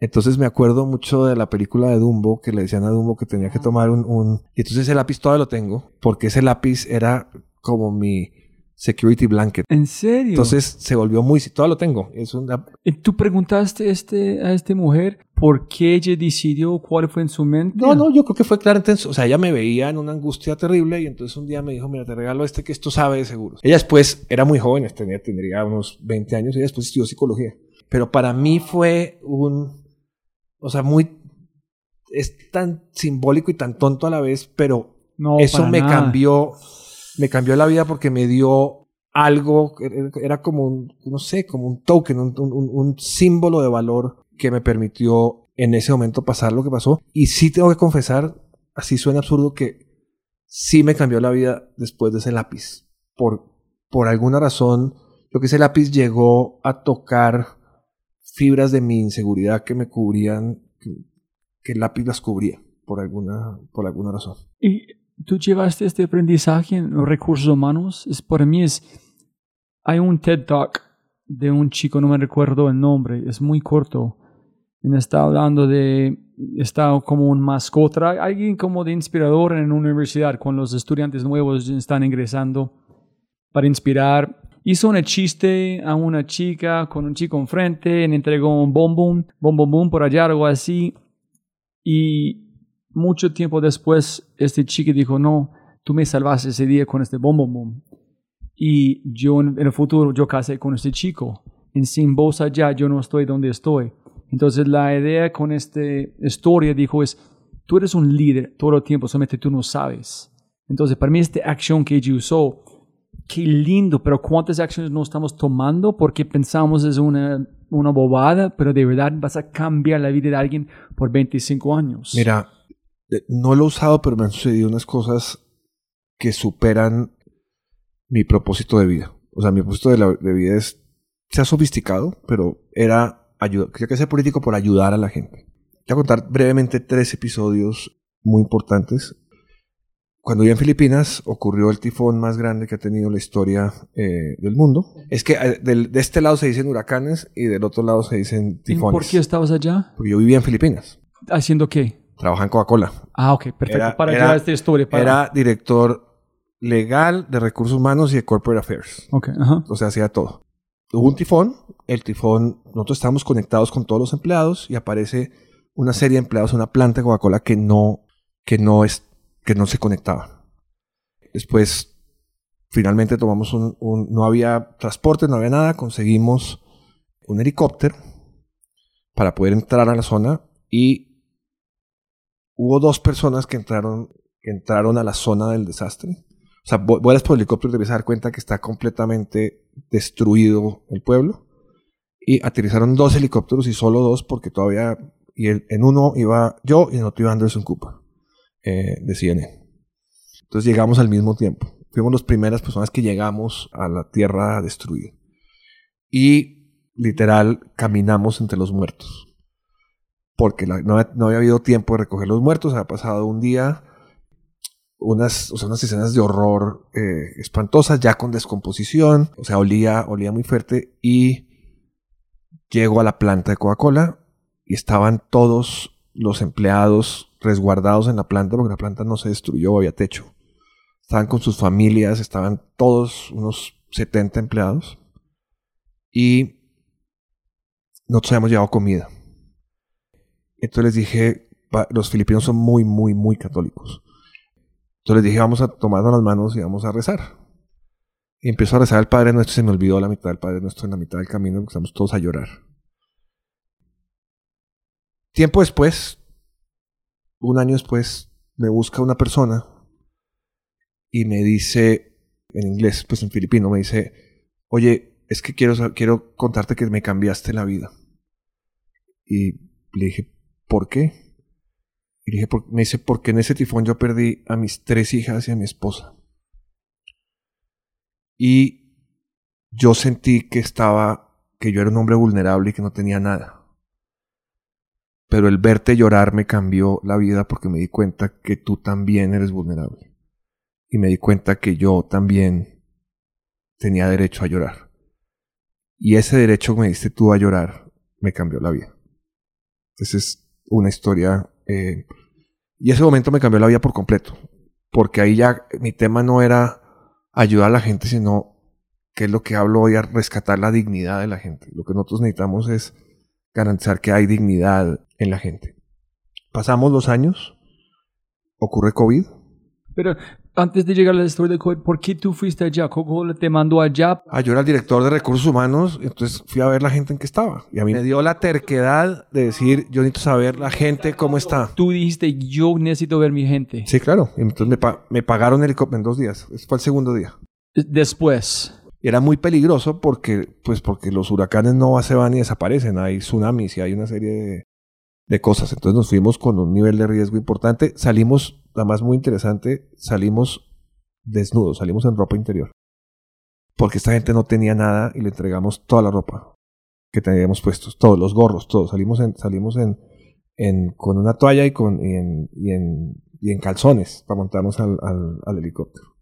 Entonces me acuerdo mucho de la película de Dumbo, que le decían a Dumbo que tenía que tomar un... un... Y entonces ese lápiz todavía lo tengo, porque ese lápiz era como mi security blanket. ¿En serio? Entonces se volvió muy... Todavía lo tengo. Es una... ¿Y ¿Tú preguntaste este, a esta mujer por qué ella decidió cuál fue en su mente? No, no, yo creo que fue claro. Entonces, o sea, ella me veía en una angustia terrible y entonces un día me dijo, mira, te regalo este que esto sabe de seguros. Ella después era muy joven, tenía, tendría unos 20 años, ella después estudió psicología. Pero para mí fue un, o sea, muy, es tan simbólico y tan tonto a la vez, pero No, eso me nada. cambió, me cambió la vida porque me dio algo, era- era como un, no sé, como un token, un, símbolo de valor que me permitió en ese momento pasar lo que pasó. Y sí tengo que confesar, así suena absurdo, que sí me cambió la vida después de ese lápiz. Por, por alguna razón, yo que ese lápiz llegó a tocar fibras de mi inseguridad que me cubrían, que, el lápiz las cubría, por alguna, por alguna razón. ¿Y tú llevaste este aprendizaje en los recursos humanos? Es, para mí es... Hay un TED Talk de un chico, no me recuerdo el nombre, es muy corto. Está hablando de... Está como un mascota, alguien como de inspirador en una universidad, con los estudiantes nuevos están ingresando para inspirar. Hizo un chiste a una chica con un chico enfrente, le entregó un bombón, bombón boom por allá, algo así. Y mucho tiempo después, este chico dijo, no, tú me salvaste ese día con este bombón boom. Y yo en, el futuro, yo casé con este chico. En sin vos allá, yo no estoy donde estoy. Entonces la idea con esta historia dijo es, tú eres un líder todo el tiempo, solamente tú no sabes. Entonces para mí esta acción que ella usó, qué lindo, pero ¿cuántas acciones no estamos tomando porque pensamos es una, una bobada, pero de verdad vas a cambiar la vida de alguien por 25 años? Mira, no lo he usado, pero me han sucedido unas cosas que superan mi propósito de vida. O sea, mi propósito de, la, de vida es, se ha sofisticado, pero era ayudar, quería que ser político por ayudar a la gente. Te voy a contar brevemente tres episodios muy importantes. Cuando vivía en Filipinas ocurrió el tifón más grande que ha tenido la historia eh, del mundo. Es que eh, del- de este lado se dicen huracanes y del otro lado se dicen ¿Y tifones. ¿Por qué estabas allá? Porque yo vivía en Filipinas. ¿Haciendo qué? Trabajaba en Coca-Cola. Ah, ok, perfecto. Era- para era- esta historia. Para... Era director legal de recursos humanos y de corporate affairs. Ok, ajá. O sea, hacía todo. Hubo un tifón. El tifón, nosotros estábamos conectados con todos los empleados y aparece una serie de empleados en una planta de Coca-Cola que no, que no es, que no se conectaban. Después, finalmente tomamos un, un- no había transporte, no había nada, conseguimos un helicóptero para poder entrar a la zona y hubo dos personas que entraron, que entraron a la zona del desastre. O sea, vu- vuelas por el helicóptero y te empiezas a dar cuenta que está completamente destruido el pueblo. Y aterrizaron dos helicópteros y solo dos porque todavía... Y el- en uno iba yo y en otro iba Anderson Cooper, eh, de CNN. Entonces llegamos al mismo tiempo. Fuimos las primeras personas que llegamos a la tierra destruida. Y literal caminamos entre los muertos. Porque no, no había habido tiempo de recoger los muertos. Había pasado un día unas, o sea, unas escenas de horror eh, espantosas, ya con descomposición, o sea, olía, olía muy fuerte y llego a la planta de Coca-Cola y estaban todos los empleados resguardados en la planta porque la planta no se destruyó, había techo. Estaban con sus familias, estaban todos unos 70 empleados y nosotros habíamos llevado comida. Entonces les dije, los filipinos son muy, muy, muy católicos. Entonces les dije, vamos a tomarnos las manos y vamos a rezar. Y empezó a rezar el Padre Nuestro se me olvidó la mitad del Padre Nuestro en la mitad del camino, empezamos todos a llorar. Tiempo después, un año después, me busca una persona y me dice, en inglés, pues en filipino, me dice, oye, es que quiero, quiero contarte que me cambiaste la vida. Y le dije, ¿por qué? Y dije, me dice, porque en ese tifón yo perdí a mis tres hijas y a mi esposa. Y yo sentí que estaba, que yo era un hombre vulnerable y que no tenía nada. Pero el verte llorar me cambió la vida porque me di cuenta que tú también eres vulnerable. Y me di cuenta que yo también tenía derecho a llorar. Y ese derecho que me diste tú a llorar me cambió la vida. Esa es una historia. Eh, y ese momento me cambió la vida por completo. Porque ahí ya mi tema no era ayudar a la gente, sino que es lo que hablo hoy, a rescatar la dignidad de la gente. Lo que nosotros necesitamos es garantizar que hay dignidad en la gente. Pasamos los años, ocurre COVID. Pero antes de llegar a la historia de COVID, ¿por qué tú fuiste allá? ¿Cómo te mandó allá? Ah, yo era el director de recursos humanos, entonces fui a ver la gente en que estaba. Y a mí me dio la terquedad de decir, yo necesito saber la gente cómo está. Tú dijiste, yo necesito ver mi gente. Sí, claro. Entonces me, me pagaron helicóptero en dos días. Ese fue el segundo día. Después era muy peligroso porque, pues porque los huracanes no se van y desaparecen, hay tsunamis y hay una serie de, de, cosas. Entonces nos fuimos con un nivel de riesgo importante. Salimos, la más muy interesante, salimos desnudos, salimos en ropa interior. Porque esta gente no tenía nada y le entregamos toda la ropa que teníamos puestos, todos los gorros, todos. Salimos en, salimos en, en con una toalla y, con, y, en, y, en, y en calzones para montarnos al, al helicóptero.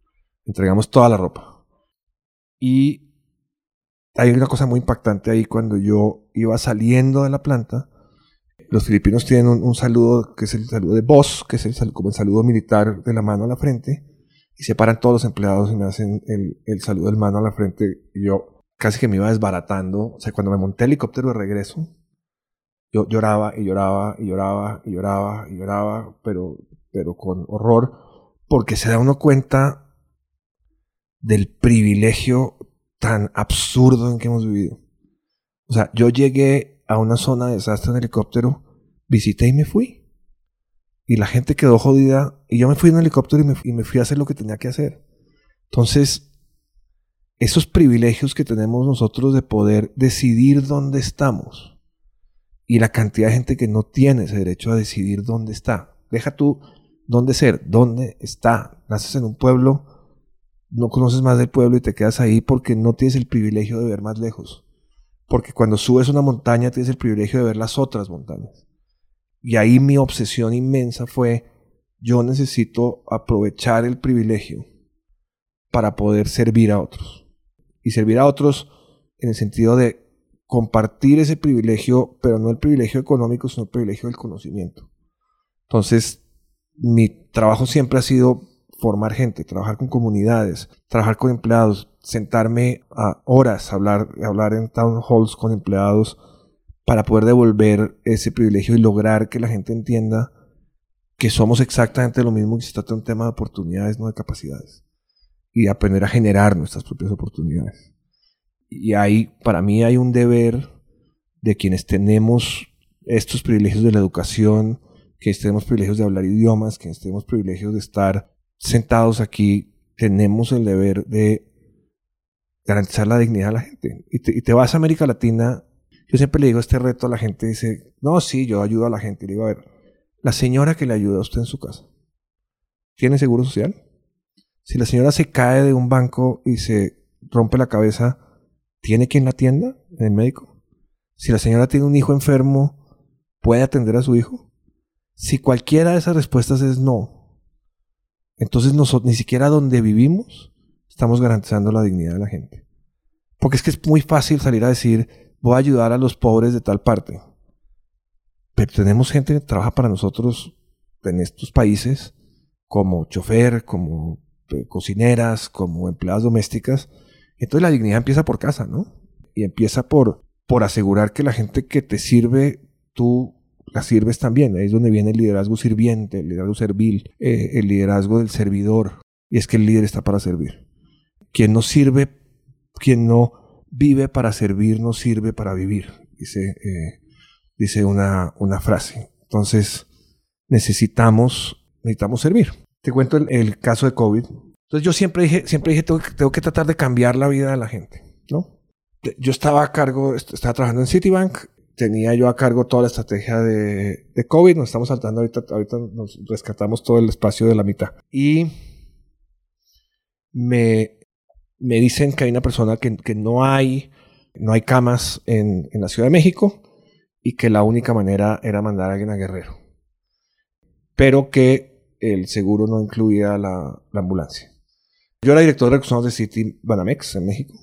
Entregamos toda la ropa y hay una cosa muy impactante ahí cuando yo iba saliendo de la planta. Los filipinos tienen un, saludo que es el saludo de voz, que es el, como el saludo militar de la mano a la frente, y se paran todos los empleados y me hacen el, el saludo de mano a la frente. Y yo casi que me iba desbaratando. O sea, cuando me monté el helicóptero de regreso, yo lloraba y lloraba y lloraba y lloraba y lloraba, pero, pero con horror, porque se da uno cuenta del privilegio tan absurdo en que hemos vivido. O sea, yo llegué a una zona de desastre en helicóptero, visité y me fui. Y la gente quedó jodida y yo me fui en helicóptero y me, y me fui a hacer lo que tenía que hacer. Entonces, esos privilegios que tenemos nosotros de poder decidir dónde estamos y la cantidad de gente que no tiene ese derecho a decidir dónde está. Deja tú dónde ser, dónde está. Naces en un pueblo no conoces más del pueblo y te quedas ahí porque no tienes el privilegio de ver más lejos. Porque cuando subes una montaña tienes el privilegio de ver las otras montañas. Y ahí mi obsesión inmensa fue, yo necesito aprovechar el privilegio para poder servir a otros. Y servir a otros en el sentido de compartir ese privilegio, pero no el privilegio económico, sino el privilegio del conocimiento. Entonces, mi trabajo siempre ha sido formar gente, trabajar con comunidades, trabajar con empleados, sentarme a horas, hablar, hablar en town halls con empleados para poder devolver ese privilegio y lograr que la gente entienda que somos exactamente lo mismo que se trata de un tema de oportunidades, no de capacidades. Y aprender a generar nuestras propias oportunidades. Y ahí, para mí, hay un deber de quienes tenemos estos privilegios de la educación, que tenemos privilegios de hablar idiomas, que tenemos privilegios de estar sentados aquí tenemos el deber de garantizar la dignidad de la gente. Y te, vas a América Latina, yo siempre le digo este reto a la gente, dice, no, sí, yo ayudo a la gente. Y le digo, a ver, la señora que le ayuda a usted en su casa, ¿tiene seguro social? Si la señora se cae de un banco y se rompe la cabeza, ¿tiene quien la atienda en el médico? Si la señora tiene un hijo enfermo, ¿puede atender a su hijo? Si cualquiera de esas respuestas es no, entonces nosotros, ni siquiera donde vivimos estamos garantizando la dignidad de la gente. Porque es que es muy fácil salir a decir, voy a ayudar a los pobres de tal parte. Pero tenemos gente que trabaja para nosotros en estos países como chofer, como eh, cocineras, como empleadas domésticas. Entonces la dignidad empieza por casa, ¿no? Y empieza por, por asegurar que la gente que te sirve, tú la sirves también. Ahí es donde viene el liderazgo sirviente, el liderazgo servil, eh, el liderazgo del servidor. Y es que el líder está para servir. Quien no sirve, quien no vive para servir, no sirve para vivir, dice, eh, dice una, una frase. Entonces, necesitamos, necesitamos servir. Te cuento el, caso de COVID. Entonces yo siempre dije, siempre dije, tengo que, tengo que tratar de cambiar la vida de la gente, ¿no? Yo estaba a cargo, estaba trabajando en Citibank, tenía yo a cargo toda la estrategia de, de COVID, nos estamos saltando ahorita, ahorita nos rescatamos todo el espacio de la mitad. Y me, me dicen que hay una persona que, que no hay, no hay camas en, en la Ciudad de México y que la única manera era mandar a alguien a Guerrero. Pero que el seguro no incluía la, la ambulancia. Yo era director de recursos humanos de City Banamex en México.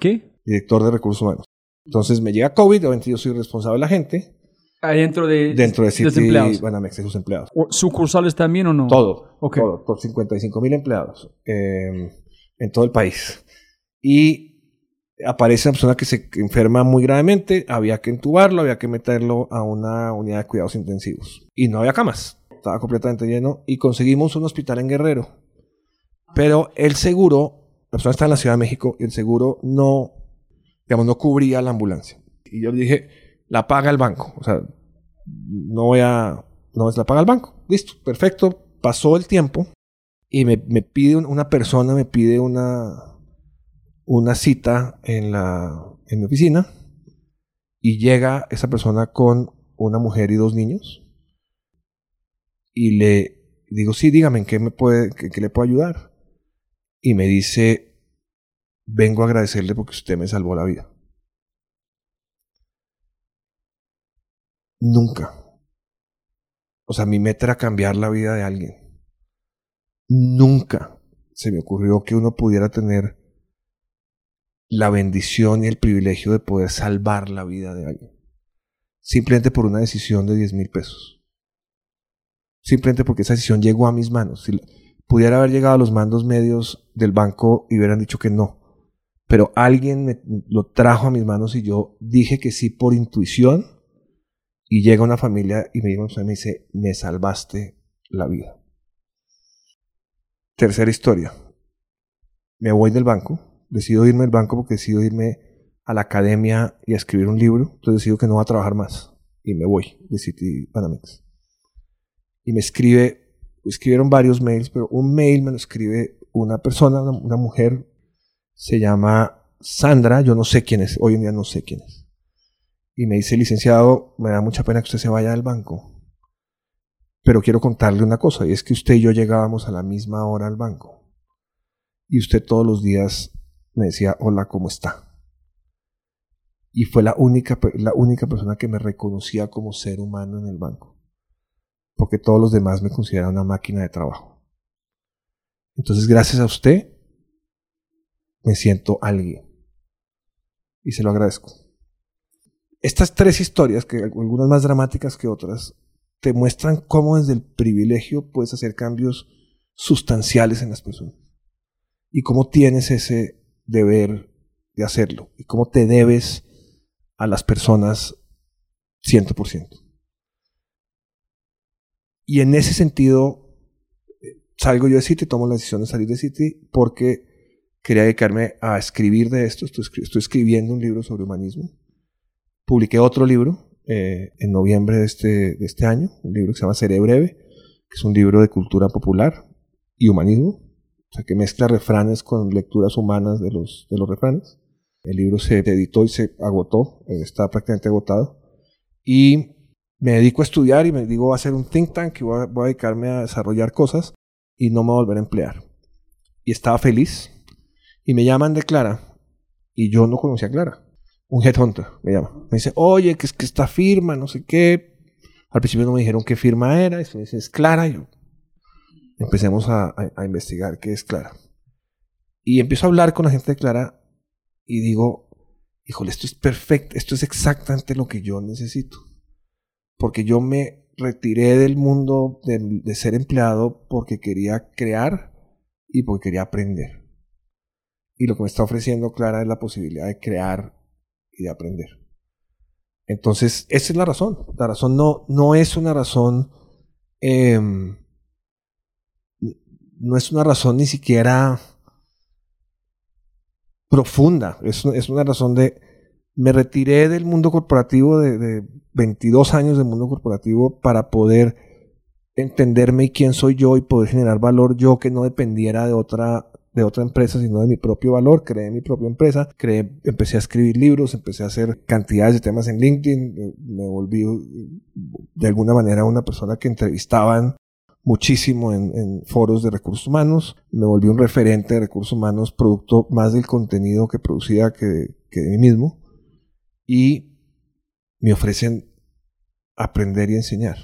¿Qué? Director de recursos humanos. Entonces me llega COVID, obviamente yo soy responsable de la gente. Ahí dentro de, Dentro de los City empleados. Banamex, de sus empleados. ¿O ¿Sucursales también o no? Todo. Ok. Todo. Por 55 mil empleados eh, en todo el país. Y aparece una persona que se enferma muy gravemente. Había que entubarlo, había que meterlo a una unidad de cuidados intensivos. Y no había camas. Estaba completamente lleno. Y conseguimos un hospital en Guerrero. Pero el seguro, la persona está en la Ciudad de México y el seguro no, digamos, no cubría la ambulancia. Y yo le dije, la paga el banco. O sea, no voy a, no es la paga el banco. Listo, perfecto. Pasó el tiempo y me, me pide un- una persona, me pide una, una cita en la, en mi oficina y llega esa persona con una mujer y dos niños y le digo, sí, dígame, ¿en qué me puede, qué- qué le puedo ayudar? Y me dice, vengo a agradecerle porque usted me salvó la vida. Nunca. O sea, mi meta era cambiar la vida de alguien. Nunca se me ocurrió que uno pudiera tener la bendición y el privilegio de poder salvar la vida de alguien. Simplemente por una decisión de 10 mil pesos. Simplemente porque esa decisión llegó a mis manos. Si pudiera haber llegado a los mandos medios del banco y hubieran dicho que no. Pero alguien me, lo trajo a mis manos y yo dije que sí por intuición. Y llega una familia y me, dice- me dice, me salvaste la vida. Tercera historia. Me voy del banco. Decido irme del banco porque decido irme a la academia y a escribir un libro. Entonces decido que no voy a trabajar más. Y me voy de City Banamex. Y me escribe, escribieron varios mails, pero un mail me lo escribe una persona, una mujer. Se llama Sandra. Yo no sé quién es. Hoy en día no sé quién es. Y me dice, licenciado, me da mucha pena que usted se vaya del banco. Pero quiero contarle una cosa, y es que usted y yo llegábamos a la misma hora al banco. Y usted todos los días me decía, hola, ¿cómo está? Y fue la única, la única persona que me reconocía como ser humano en el banco. Porque todos los demás me consideraban una máquina de trabajo. Entonces, gracias a usted, me siento alguien. Y se lo agradezco. Estas tres historias, que algunas más dramáticas que otras, te muestran cómo desde el privilegio puedes hacer cambios sustanciales en las personas. Y cómo tienes ese deber de hacerlo. Y cómo te debes a las personas 100%. Y en ese sentido, eh, salgo yo de City, tomo la decisión de salir de City porque quería dedicarme a escribir de esto. Estoy, estoy escribiendo un libro sobre humanismo. Publiqué otro libro eh, en noviembre de este, de este año, un libro que se llama Seré Breve, que es un libro de cultura popular y humanismo, o sea, que mezcla refranes con lecturas humanas de los, de los refranes. El libro se editó y se agotó, eh, está prácticamente agotado. Y me dedico a estudiar y me digo, voy a hacer un think tank y voy a, voy a dedicarme a desarrollar cosas y no me voy a volver a emplear. Y estaba feliz. Y me llaman de Clara. Y yo no conocía a Clara. Un headhunter me llama. Me dice, oye, que es que esta firma, no sé qué. Al principio no me dijeron qué firma era. Y me dice, es Clara. Y yo, empecemos a, a- investigar qué es Clara. Y empiezo a hablar con la gente de Clara y digo, híjole, esto es perfecto, esto es exactamente lo que yo necesito. Porque yo me retiré del mundo de, de ser empleado porque quería crear y porque quería aprender. Y lo que me está ofreciendo Clara es la posibilidad de crear y de aprender. Entonces, esa es la razón. La razón no, no es una razón, em, no es una razón ni siquiera profunda. Es, es una razón de, me retiré del mundo corporativo de, de 22 años del mundo corporativo para poder entenderme y quién soy yo y poder generar valor yo que no dependiera de otra de otra empresa, sino de mi propio valor. Creé mi propia empresa, creé, empecé a escribir libros, empecé a hacer cantidades de temas en LinkedIn, eh, me volví de alguna manera una persona que entrevistaban muchísimo en, en foros de recursos humanos, me volví un referente de recursos humanos, producto más del contenido que producía que, que de mí mismo, y me ofrecen aprender y enseñar,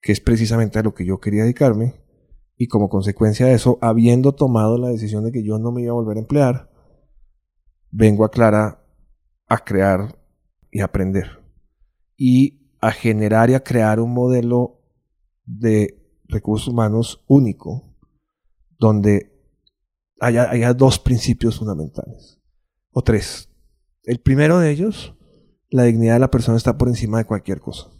que es precisamente a lo que yo quería dedicarme, y como consecuencia de eso, habiendo tomado la decisión de que yo no me iba a volver a emplear, vengo a Clara a crear y aprender. Y a generar y a crear un modelo de recursos humanos único, donde haya, haya dos principios fundamentales, o tres. El primero de ellos, la dignidad de la persona está por encima de cualquier cosa.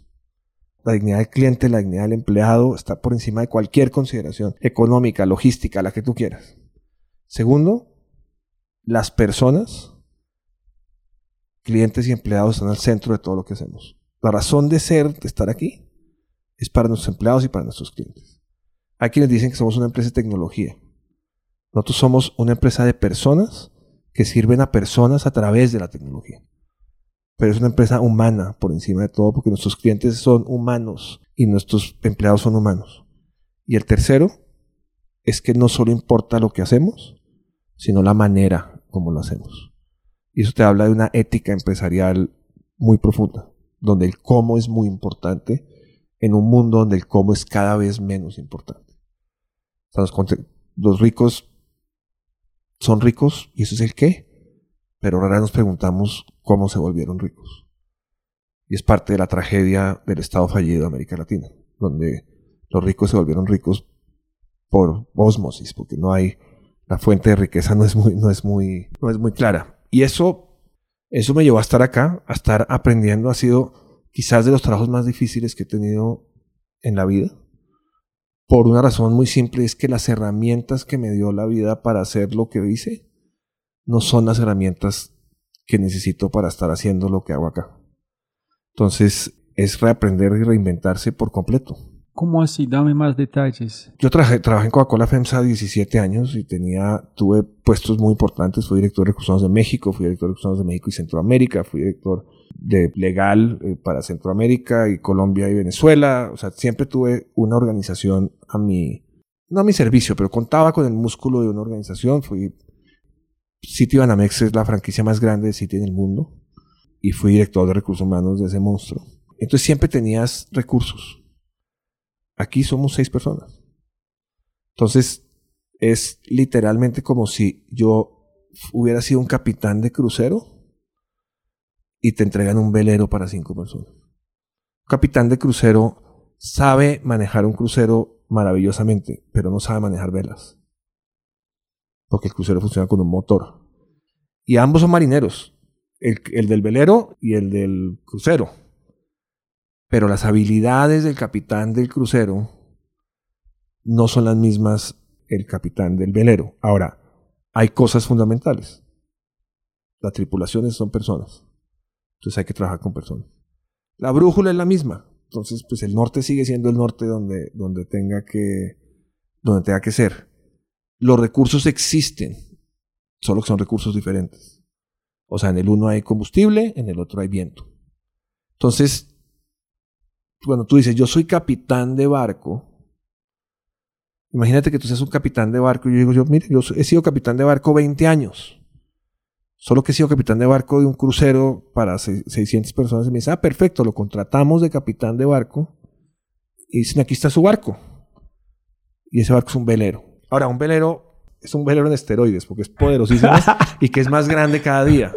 La dignidad del cliente, la dignidad del empleado está por encima de cualquier consideración económica, logística, la que tú quieras. Segundo, las personas, clientes y empleados están al centro de todo lo que hacemos. La razón de ser, de estar aquí, es para nuestros empleados y para nuestros clientes. Hay quienes dicen que somos una empresa de tecnología. Nosotros somos una empresa de personas que sirven a personas a través de la tecnología pero es una empresa humana por encima de todo porque nuestros clientes son humanos y nuestros empleados son humanos. Y el tercero es que no solo importa lo que hacemos, sino la manera como lo hacemos. Y eso te habla de una ética empresarial muy profunda, donde el cómo es muy importante en un mundo donde el cómo es cada vez menos importante. Los, los ricos son ricos y eso es el qué, pero ahora nos preguntamos cómo se volvieron ricos. Y es parte de la tragedia del Estado fallido de América Latina, donde los ricos se volvieron ricos por osmosis, porque no hay, la fuente de riqueza no es muy, no es muy, no es muy clara. Y eso, eso me llevó a estar acá, a estar aprendiendo. Ha sido quizás de los trabajos más difíciles que he tenido en la vida. Por una razón muy simple, es que las herramientas que me dio la vida para hacer lo que hice, no son las herramientas que necesito para estar haciendo lo que hago acá. Entonces, es reaprender y reinventarse por completo. ¿Cómo así? Dame más detalles. Yo trabajé, trabajé en Coca-Cola FEMSA 17 años y tenía, tuve puestos muy importantes. Fui director de recursos de México, fui director de recursos de México y Centroamérica, fui director de legal eh, para Centroamérica y Colombia y Venezuela. O sea, siempre tuve una organización a mi, no a mi servicio, pero contaba con el músculo de una organización. Fui City Banamex es la franquicia más grande de City en el mundo y fui director de recursos humanos de ese monstruo. Entonces siempre tenías recursos. Aquí somos seis personas. Entonces es literalmente como si yo hubiera sido un capitán de crucero y te entregan un velero para cinco personas. Un capitán de crucero sabe manejar un crucero maravillosamente, pero no sabe manejar velas porque el crucero funciona con un motor. Y ambos son marineros, el, el, del velero y el del crucero. Pero las habilidades del capitán del crucero no son las mismas el capitán del velero. Ahora, hay cosas fundamentales. Las tripulaciones son personas. Entonces hay que trabajar con personas. La brújula es la misma. Entonces, pues el norte sigue siendo el norte donde, donde, tenga, que, donde tenga que ser los recursos existen, solo que son recursos diferentes. O sea, en el uno hay combustible, en el otro hay viento. Entonces, cuando tú dices, yo soy capitán de barco, imagínate que tú seas un capitán de barco y yo digo, yo, mire, yo he sido capitán de barco 20 años. Solo que he sido capitán de barco de un crucero para 600 personas y me dice, ah, perfecto, lo contratamos de capitán de barco y dicen, aquí está su barco y ese barco es un velero. Ahora, un velero es un velero en esteroides porque es poderosísimo y que es más grande cada día.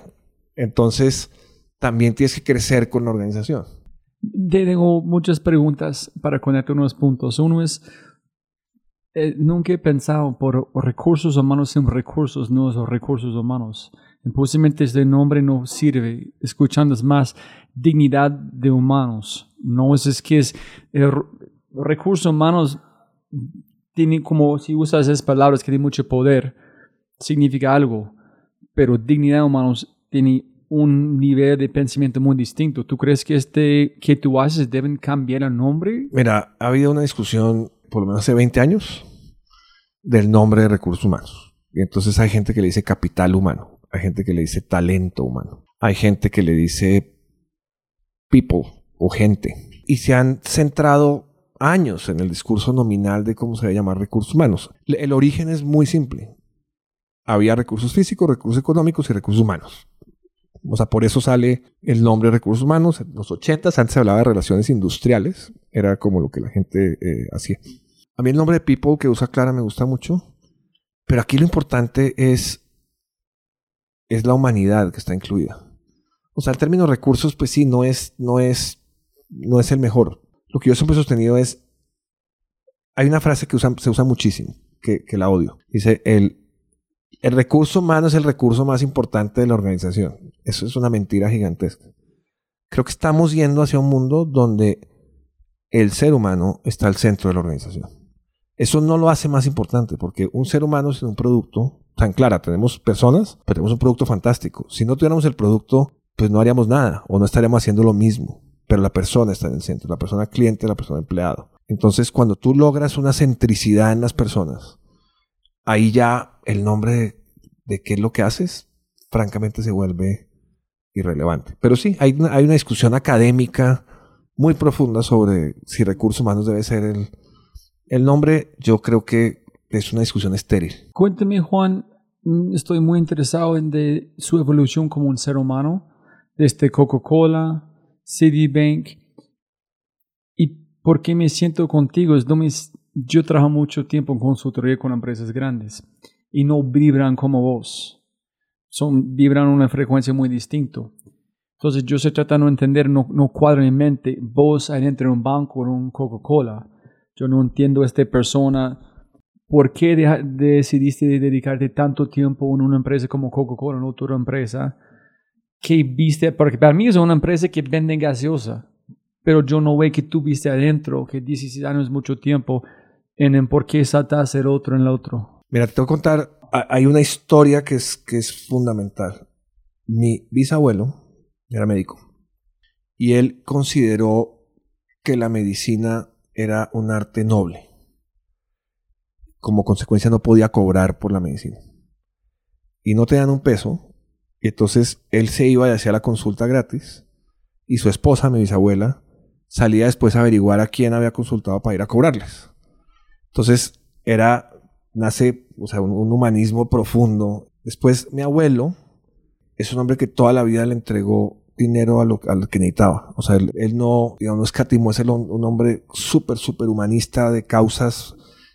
Entonces, también tienes que crecer con la organización. Tengo muchas preguntas para conectar unos puntos. Uno es, eh, nunca he pensado por recursos humanos son recursos, no son recursos humanos. Posiblemente este nombre no sirve. Escuchando es más dignidad de humanos. No es, es que es eh, recursos humanos tiene como si usas esas palabras que tienen mucho poder significa algo, pero dignidad humanos tiene un nivel de pensamiento muy distinto. ¿Tú crees que este que tú haces deben cambiar el nombre? Mira, ha habido una discusión por lo menos hace 20 años del nombre de recursos humanos. Y entonces hay gente que le dice capital humano, hay gente que le dice talento humano, hay gente que le dice people o gente. Y se han centrado años en el discurso nominal de cómo se debe llamar recursos humanos. El origen es muy simple. Había recursos físicos, recursos económicos y recursos humanos. O sea, por eso sale el nombre recursos humanos. En los 80 antes se hablaba de relaciones industriales. Era como lo que la gente eh, hacía. A mí el nombre de people que usa Clara me gusta mucho. Pero aquí lo importante es, es la humanidad que está incluida. O sea, el término recursos, pues sí, no es, no es, no es el mejor. Lo que yo siempre he sostenido es, hay una frase que se usa muchísimo, que, la odio. Dice, el, el recurso humano es el recurso más importante de la organización. Eso es una mentira gigantesca. Creo que estamos yendo hacia un mundo donde el ser humano está al centro de la organización. Eso no lo hace más importante, porque un ser humano es un producto tan clara. Tenemos personas, pero tenemos un producto fantástico. Si no tuviéramos el producto, pues no haríamos nada o no estaríamos haciendo lo mismo. Pero la persona está en el centro, la persona cliente, la persona empleado. Entonces, cuando tú logras una centricidad en las personas, ahí ya el nombre de, qué es lo que haces, francamente se vuelve irrelevante. Pero sí, hay una, hay una discusión académica muy profunda sobre si recursos humanos debe ser el, el nombre. Yo creo que es una discusión estéril. Cuénteme, Juan, mm, estoy muy interesado en de su evolución como un ser humano, desde Coca-Cola, Citibank, y por qué me siento contigo es, me, yo trabajo mucho tiempo en consultoría con empresas grandes y no vibran como vos. Son, vibran una frecuencia muy distinta. Entonces yo estoy tratando de entender, no, no cuadra en mente, vos adentro de un banco o un Coca-Cola. Yo no entiendo a esta persona. ¿Por qué decidiste dedicarte tanto tiempo en una empresa como Coca-Cola, en otra empresa? ¿Qué viste? Porque para mí es una empresa que vende gaseosa, pero yo no veo que tú viste adentro, que 16 años es mucho tiempo en, por qué salta a ser otro en el otro. Mira, te voy a contar, hay una historia que es, que es fundamental. Mi bisabuelo era médico y él consideró que la medicina era un arte noble. Como consecuencia no podía cobrar por la medicina. Y no te dan un peso. Y entonces él se iba y hacía la consulta gratis. Y su esposa, mi bisabuela, salía después a averiguar a quién había consultado para ir a cobrarles. Entonces era, nace, o sea, un, humanismo profundo. Después mi abuelo es un hombre que toda la vida le entregó dinero a lo, que necesitaba. O sea, él, no, digamos, no escatimó, es un, hombre súper, súper humanista de causas,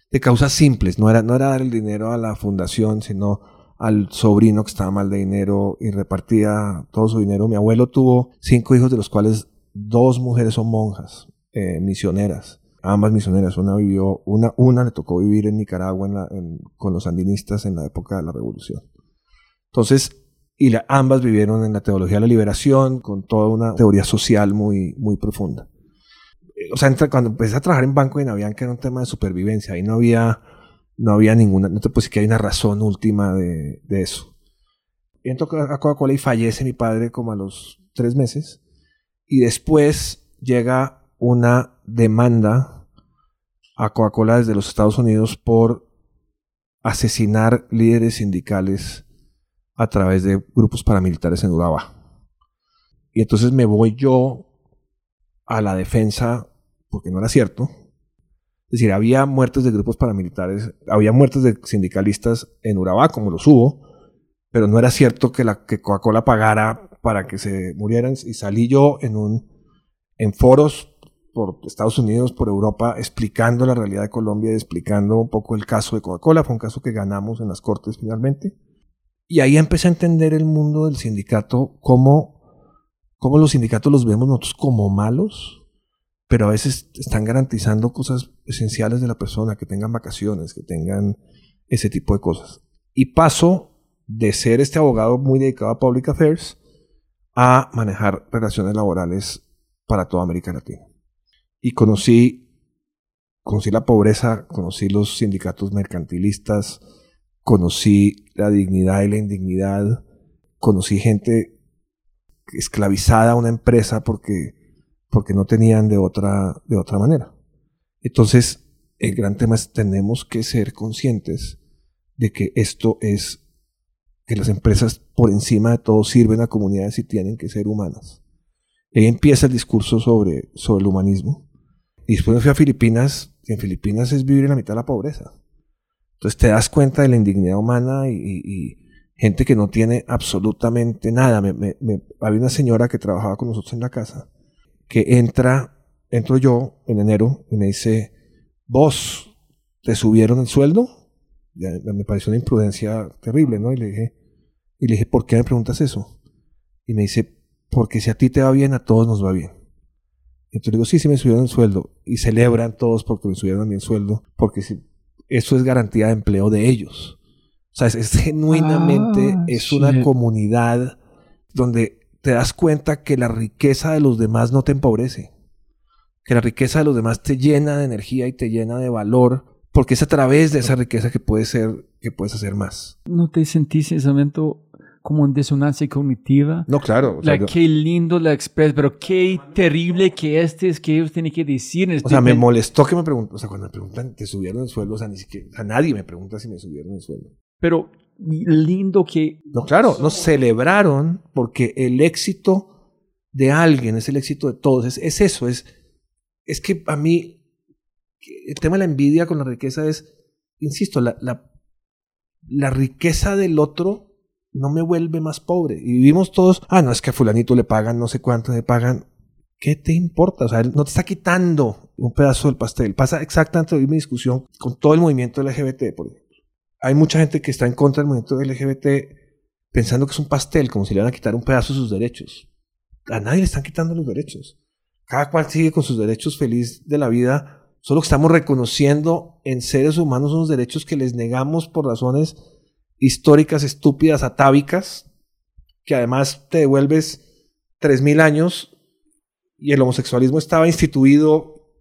de causas simples. No era, no era dar el dinero a la fundación, sino al sobrino que estaba mal de dinero y repartía todo su dinero. Mi abuelo tuvo cinco hijos, de los cuales dos mujeres son monjas, eh, misioneras ambas misioneras. Una vivió, una, una le tocó vivir en Nicaragua con los sandinistas en la época de la revolución. Entonces, y la, ambas vivieron en la teología de la liberación, con toda una teoría social muy, muy profunda. O sea, cuando empecé a trabajar en Banco de Navián, que era un tema de supervivencia, ahí no había, no había ninguna, no te decir que hay una razón última de, de eso. Entro a Coca-Cola y fallece mi padre como a los tres meses, y después llega una demanda a Coca-Cola desde los Estados Unidos por asesinar líderes sindicales a través de grupos paramilitares en Urabá. Y entonces me voy yo a la defensa, porque no era cierto. Decir, había muertes de grupos paramilitares, había muertes de sindicalistas en Urabá, como los hubo, pero no era cierto que, que Coca-Cola pagara para que se murieran. Y salí yo en, un, en foros por Estados Unidos, por Europa, explicando la realidad de Colombia y explicando un poco el caso de Coca-Cola. Fue un caso que ganamos en las cortes finalmente. Y ahí empecé a entender el mundo del sindicato, cómo, cómo los sindicatos los vemos nosotros como malos, pero a veces están garantizando cosas esenciales de la persona, que tengan vacaciones, que tengan ese tipo de cosas. Y paso de ser este abogado muy dedicado a Public Affairs a manejar relaciones laborales para toda América Latina. Y conocí, conocí la pobreza, conocí los sindicatos mercantilistas, conocí la dignidad y la indignidad, conocí gente esclavizada a una empresa porque, porque no tenían de otra, de otra manera. Entonces, el gran tema es tenemos que ser conscientes de que esto es que las empresas por encima de todo sirven a comunidades y tienen que ser humanas. Y ahí empieza el discurso sobre, sobre el humanismo. Y después me fui a Filipinas, y en Filipinas es vivir en la mitad de la pobreza. Entonces te das cuenta de la indignidad humana y, gente que no tiene absolutamente nada. había una señora que trabajaba con nosotros en la casa, que entra, entro yo en enero y me dice, vos, ¿te subieron el sueldo? me pareció una imprudencia terrible, ¿no? Y le dije, y le dije, ¿por qué me preguntas eso? Y me dice, porque si a ti te va bien, a todos nos va bien. Entonces le digo, sí, sí me subieron el sueldo. Y celebran todos porque me subieron a mí el sueldo, porque si, eso es garantía de empleo de ellos. O sea, es, genuinamente, ah, es una comunidad donde te das cuenta que la riqueza de los demás no te empobrece. Que la riqueza de los demás te llena de energía y te llena de valor porque es a través de esa riqueza que puedes ser, que puedes hacer más. ¿No te sentiste en ese momento como en disonancia cognitiva? No, claro. O Qué lindo la express, pero qué terrible que este es que ellos tienen que decir. O sea, me molestó que me pregunten, o sea, cuando me preguntan, ¿te subieron el sueldo? O sea, ni siquiera, a nadie me pregunta si me subieron el sueldo. Pero lindo que... No, claro, nos celebraron porque el éxito de alguien es el éxito de todos. Es, es eso, es, es que a mí el tema de la envidia con la riqueza es, insisto, la, la, riqueza del otro no me vuelve más pobre. Y vivimos todos, ah, no, es que a fulanito le pagan no sé cuánto le pagan. ¿Qué te importa? O sea, no te está quitando un pedazo del pastel. Pasa exactamente la misma discusión con todo el movimiento LGBT, por ejemplo. Hay mucha gente que está en contra del movimiento LGBT pensando que es un pastel, como si le van a quitar un pedazo de sus derechos. A nadie le están quitando los derechos. Cada cual sigue con sus derechos feliz de la vida Solo que estamos reconociendo en seres humanos unos derechos que les negamos por razones históricas, estúpidas, atávicas, que además te devuelves 3.000 años y el homosexualismo estaba instituido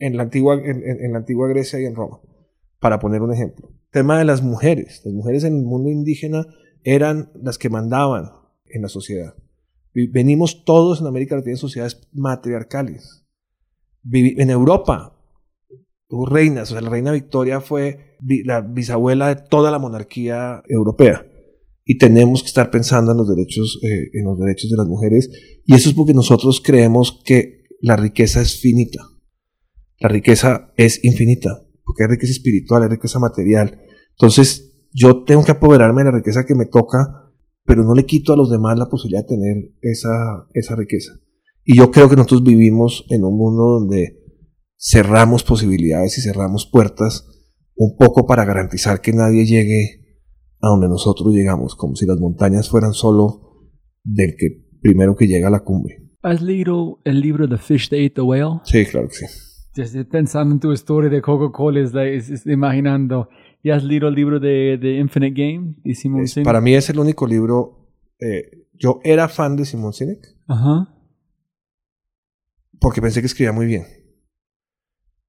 antigua, en, la antigua Grecia y en Roma, para poner un ejemplo. Tema de las mujeres. Las mujeres en el mundo indígena eran las que mandaban en la sociedad. Venimos todos en América Latina en sociedades matriarcales. En Europa reinas. O sea, la reina Victoria fue la bisabuela de toda la monarquía europea. Y tenemos que estar pensando en los derechos, eh, en los derechos de las mujeres. Y eso es porque nosotros creemos que la riqueza es finita. La riqueza es infinita. Porque hay riqueza espiritual, hay riqueza material. Entonces, yo tengo que apoderarme de la riqueza que me toca, pero no le quito a los demás la posibilidad de tener esa, esa riqueza. Y yo creo que nosotros vivimos en un mundo donde cerramos posibilidades y cerramos puertas un poco para garantizar que nadie llegue a donde nosotros llegamos, como si las montañas fueran solo del que primero que llega a la cumbre. ¿Has leído el libro The Fish That Ate the Whale? Sí, claro que sí. Estoy pensando en tu historia de Coca-Cola, imaginando. ¿Y has leído el libro de, de Infinite Game de Simon Sinek? Para mí es el único libro. Eh, yo era fan de Simon Sinek. Ajá. Porque pensé que escribía muy bien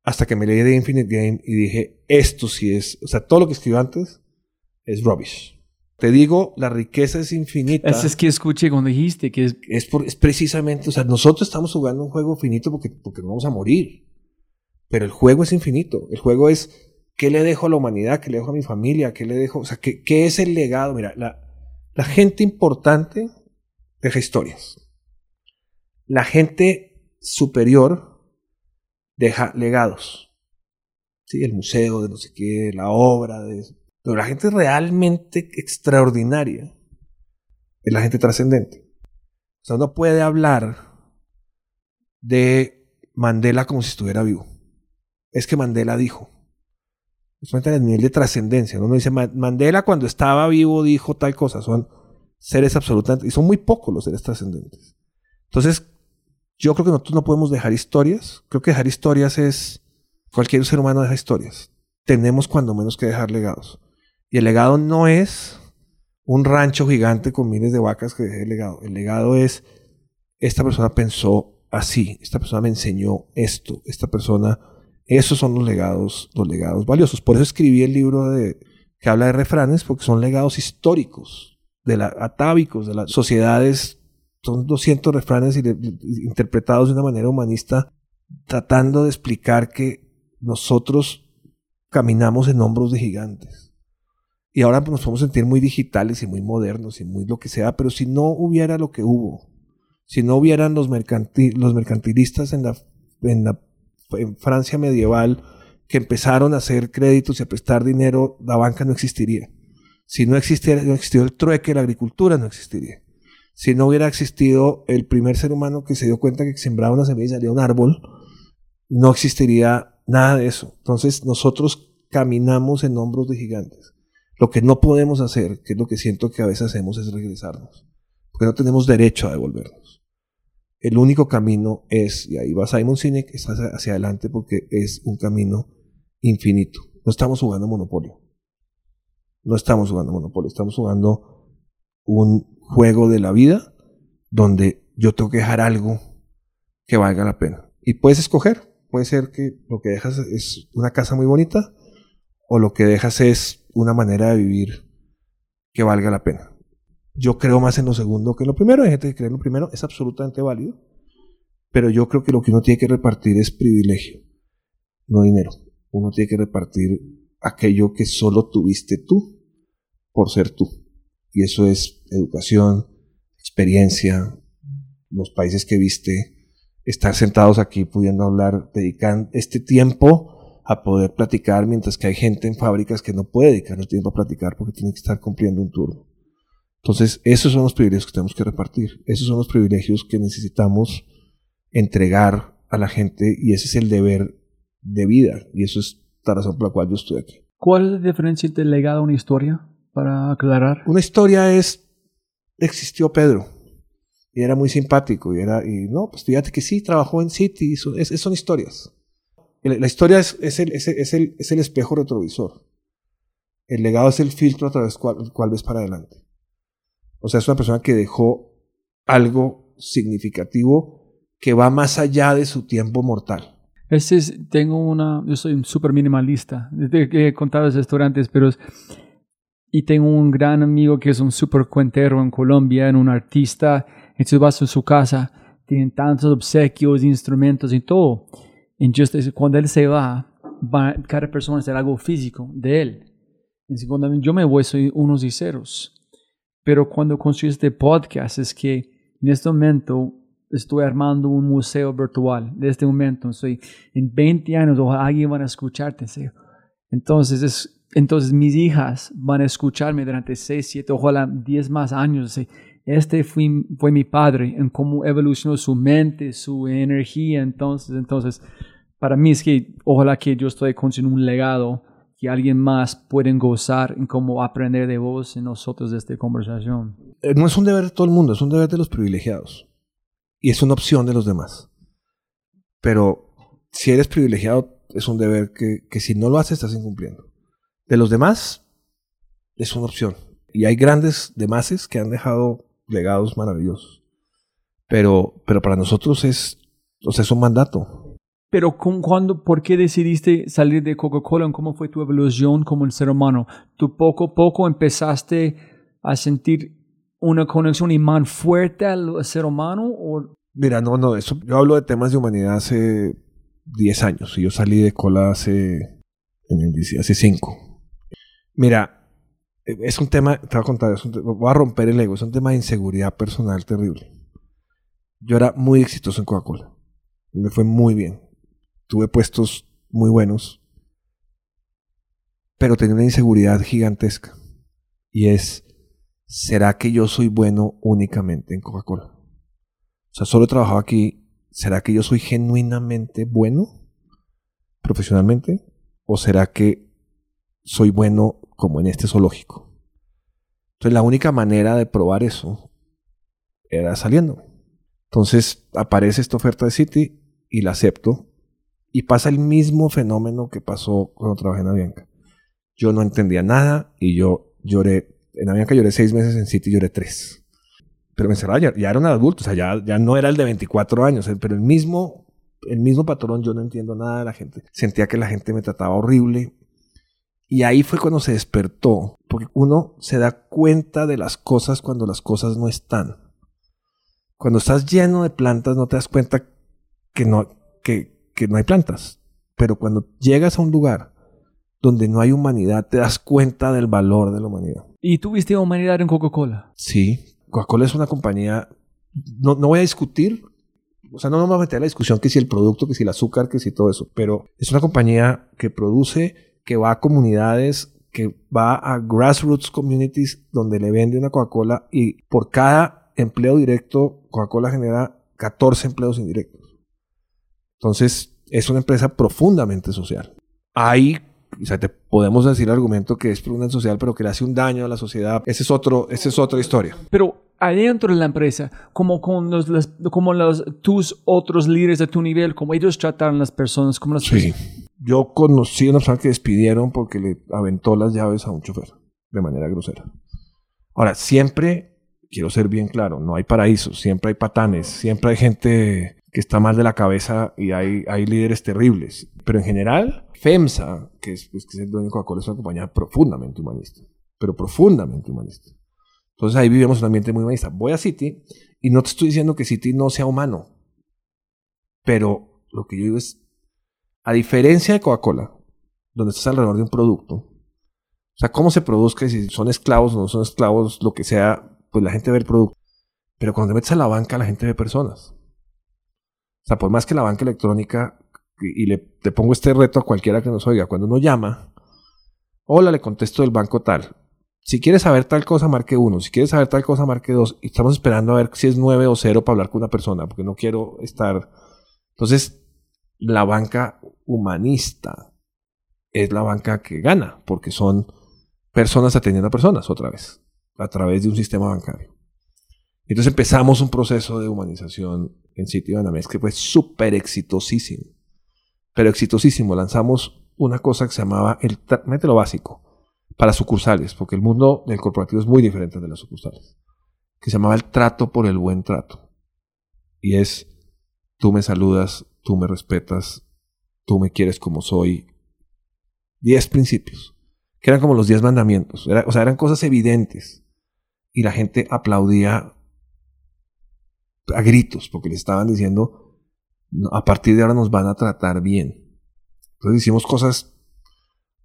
hasta que me leí de Infinite Game y dije, esto sí es, o sea, todo lo que escribió antes es rubbish. Te digo, la riqueza es infinita. Eso es que escuché cuando dijiste que es... Es, por, es precisamente, o sea, nosotros estamos jugando un juego finito porque, porque no vamos a morir. Pero el juego es infinito. El juego es, ¿qué le dejo a la humanidad? ¿Qué le dejo a mi familia? ¿Qué le dejo? O sea, ¿qué, qué es el legado? Mira, la, la gente importante deja historias. La gente superior deja legados. ¿Sí? El museo de no sé qué, la obra de Pero la gente realmente extraordinaria es la gente trascendente. O sea, uno puede hablar de Mandela como si estuviera vivo. Es que Mandela dijo. Es el nivel de trascendencia. Uno dice, Mandela cuando estaba vivo dijo tal cosa. Son seres absolutamente, y son muy pocos los seres trascendentes. Entonces, yo creo que nosotros no podemos dejar historias. Creo que dejar historias es, cualquier ser humano deja historias. Tenemos cuando menos que dejar legados. Y el legado no es un rancho gigante con miles de vacas que deje el legado. El legado es, esta persona pensó así, esta persona me enseñó esto, esta persona, esos son los legados, los legados valiosos. Por eso escribí el libro que habla de refranes, porque son legados históricos, de la, atávicos, de las sociedades, son 200 refranes interpretados de una manera humanista, tratando de explicar que nosotros caminamos en hombros de gigantes y ahora nos podemos sentir muy digitales y muy modernos y muy lo que sea, pero si no hubiera lo que hubo, si no hubieran los, los mercantilistas en la Francia medieval que empezaron a hacer créditos y a prestar dinero, la banca no existiría. Si no existiera, no existió el trueque, la agricultura no existiría. Si no hubiera existido el primer ser humano que se dio cuenta que sembraba una semilla y salía un árbol, no existiría nada de eso. Entonces nosotros caminamos en hombros de gigantes. Lo que no podemos hacer, que es lo que siento que a veces hacemos, es regresarnos. Porque no tenemos derecho a devolvernos. El único camino es, y ahí va Simon Sinek, está hacia adelante porque es un camino infinito. No estamos jugando Monopolio. No estamos jugando Monopolio, estamos jugando un juego de la vida donde yo tengo que dejar algo que valga la pena. Y puedes escoger. Puede ser que lo que dejas es una casa muy bonita o lo que dejas es una manera de vivir que valga la pena. Yo creo más en lo segundo que en lo primero. Hay gente que cree en lo primero, es absolutamente válido. Pero yo creo que lo que uno tiene que repartir es privilegio, no dinero. Uno tiene que repartir aquello que solo tuviste tú por ser tú. Y eso es educación, experiencia, los países que viste, estar sentados aquí pudiendo hablar, dedicar este tiempo a poder platicar, mientras que hay gente en fábricas que no puede dedicar el tiempo a platicar porque tiene que estar cumpliendo un turno. Entonces, esos son los privilegios que tenemos que repartir. Esos son los privilegios que necesitamos entregar a la gente y ese es el deber de vida. Y eso es la razón por la cual yo estoy aquí. ¿Cuál es la diferencia entre legado y una historia? Para aclarar. Una historia es, existió Pedro y era muy simpático y era, y no, pues fíjate que sí, trabajó en City, son, son historias. La historia es, es, el, es, el, es, el, espejo retrovisor. El legado es el filtro a través del cual, cual ves para adelante. O sea, es una persona que dejó algo significativo que va más allá de su tiempo mortal. Este es, tengo una, yo soy un súper minimalista, he contado esto antes, pero y tengo un gran amigo que es un súper cuentero en Colombia, en un artista, entonces vas a su casa, tienen tantos obsequios, instrumentos y todo. Entonces, cuando él se va, va cada persona hacer algo físico de él. Entonces, cuando yo me voy, soy unos y ceros. Pero cuando construí este podcast, es que en este momento estoy armando un museo virtual. De este momento, estoy en 20 años, ojalá alguien van a escucharte. Entonces, es, entonces mis hijas van a escucharme durante 6, 7, ojalá 10 más años. Este fue, fue mi padre en cómo evolucionó su mente, su energía. Entonces, entonces, para mí es que ojalá que yo estoy construyendo un legado que alguien más pueden gozar en cómo aprender de vos y nosotros de esta conversación. Eh, no es un deber de todo el mundo, es un deber de los privilegiados. Y es una opción de los demás. Pero si eres privilegiado, es un deber que, que si no lo haces, estás incumpliendo. De los demás, es una opción. Y hay grandes demases que han dejado legados maravillosos. Pero, pero para nosotros es, o es un mandato. Pero cuando, ¿por qué decidiste salir de Coca-Cola? ¿Cómo fue tu evolución como el ser humano? ¿Tú poco a poco empezaste a sentir una conexión imán fuerte al ser humano? O? Mira, no, no, eso, yo hablo de temas de humanidad hace 10 años y yo salí de cola hace, en hace 5. Mira, es un tema, te voy a contar, voy a romper el ego, es un tema de inseguridad personal terrible. Yo era muy exitoso en Coca-Cola. Me fue muy bien. Tuve puestos muy buenos. Pero tenía una inseguridad gigantesca. Y es, ¿será que yo soy bueno únicamente en Coca-Cola? O sea, solo he trabajado aquí ¿será que yo soy genuinamente bueno profesionalmente? ¿O será que soy bueno como en este zoológico? Entonces la única manera de probar eso era saliendo. Entonces aparece esta oferta de City y la acepto. Y pasa el mismo fenómeno que pasó cuando trabajé en Avianca. Yo no entendía nada y yo lloré. En Avianca lloré seis meses, en City lloré tres. Pero me encerraba, ya, ya era un adulto, o sea, ya, ya no era el de 24 años, eh, pero el mismo, el mismo patrón, yo no entiendo nada de la gente. Sentía que la gente me trataba horrible. Y ahí fue cuando se despertó, porque uno se da cuenta de las cosas cuando las cosas no están. Cuando estás lleno de plantas no te das cuenta que no, que, que no hay plantas. Pero cuando llegas a un lugar donde no hay humanidad, te das cuenta del valor de la humanidad. ¿Y tuviste humanidad en Coca-Cola? Sí, Coca-Cola es una compañía, no, no voy a discutir, o sea, no nos vamos a meter a la discusión que si el producto, que si el azúcar, que si todo eso, pero es una compañía que produce, que va a comunidades, que va a grassroots communities donde le vende una Coca-Cola y por cada empleo directo, Coca-Cola genera 14 empleos indirectos. Entonces, es una empresa profundamente social. Hay, o sea, te podemos decir el argumento que es profundamente social, pero que le hace un daño a la sociedad. Ese es otro, esa es otra historia. Pero adentro de la empresa, como con los, las- como los, tus otros líderes de tu nivel, como ellos trataron a las personas, como las Sí. Yo conocí a una persona que despidieron porque le aventó las llaves a un chofer de manera grosera. Ahora, siempre, quiero ser bien claro, no hay paraísos, siempre hay patanes, siempre hay gente que está mal de la cabeza y hay, hay líderes terribles. Pero en general, FEMSA, que es, pues, que es el dueño de Coca-Cola, es una compañía profundamente humanista, pero profundamente humanista. Entonces ahí vivimos un ambiente muy humanista. Voy a City y no te estoy diciendo que City no sea humano, pero lo que yo digo es, a diferencia de Coca-Cola, donde estás alrededor de un producto, o sea, cómo se produzca, si son esclavos o no son esclavos, lo que sea, pues la gente ve el producto. Pero cuando te metes a la banca, la gente ve personas. O sea, por más que la banca electrónica, y, le, te pongo este reto a cualquiera que nos oiga, cuando uno llama, hola, le contesto del banco tal. Si quieres saber tal cosa, marque uno. Si quieres saber tal cosa, marque dos. Y estamos esperando a ver si es nueve o cero para hablar con una persona, porque no quiero estar. Entonces, la banca humanista es la banca que gana, porque son personas atendiendo a personas otra vez, a través de un sistema bancario. Entonces empezamos un proceso de humanización en Sitio Banamex que fue súper exitosísimo. Pero exitosísimo. Lanzamos una cosa que se llamaba el tra- mételo básico para sucursales, porque el mundo del corporativo es muy diferente de las sucursales, que se llamaba el trato por el buen trato. Y es, tú me saludas, tú me respetas, tú me quieres como soy. Diez principios, que eran como los diez mandamientos. Era- o sea, eran cosas evidentes. Y la gente aplaudía a gritos, porque le estaban diciendo, "No, a partir de ahora nos van a tratar bien. Entonces hicimos cosas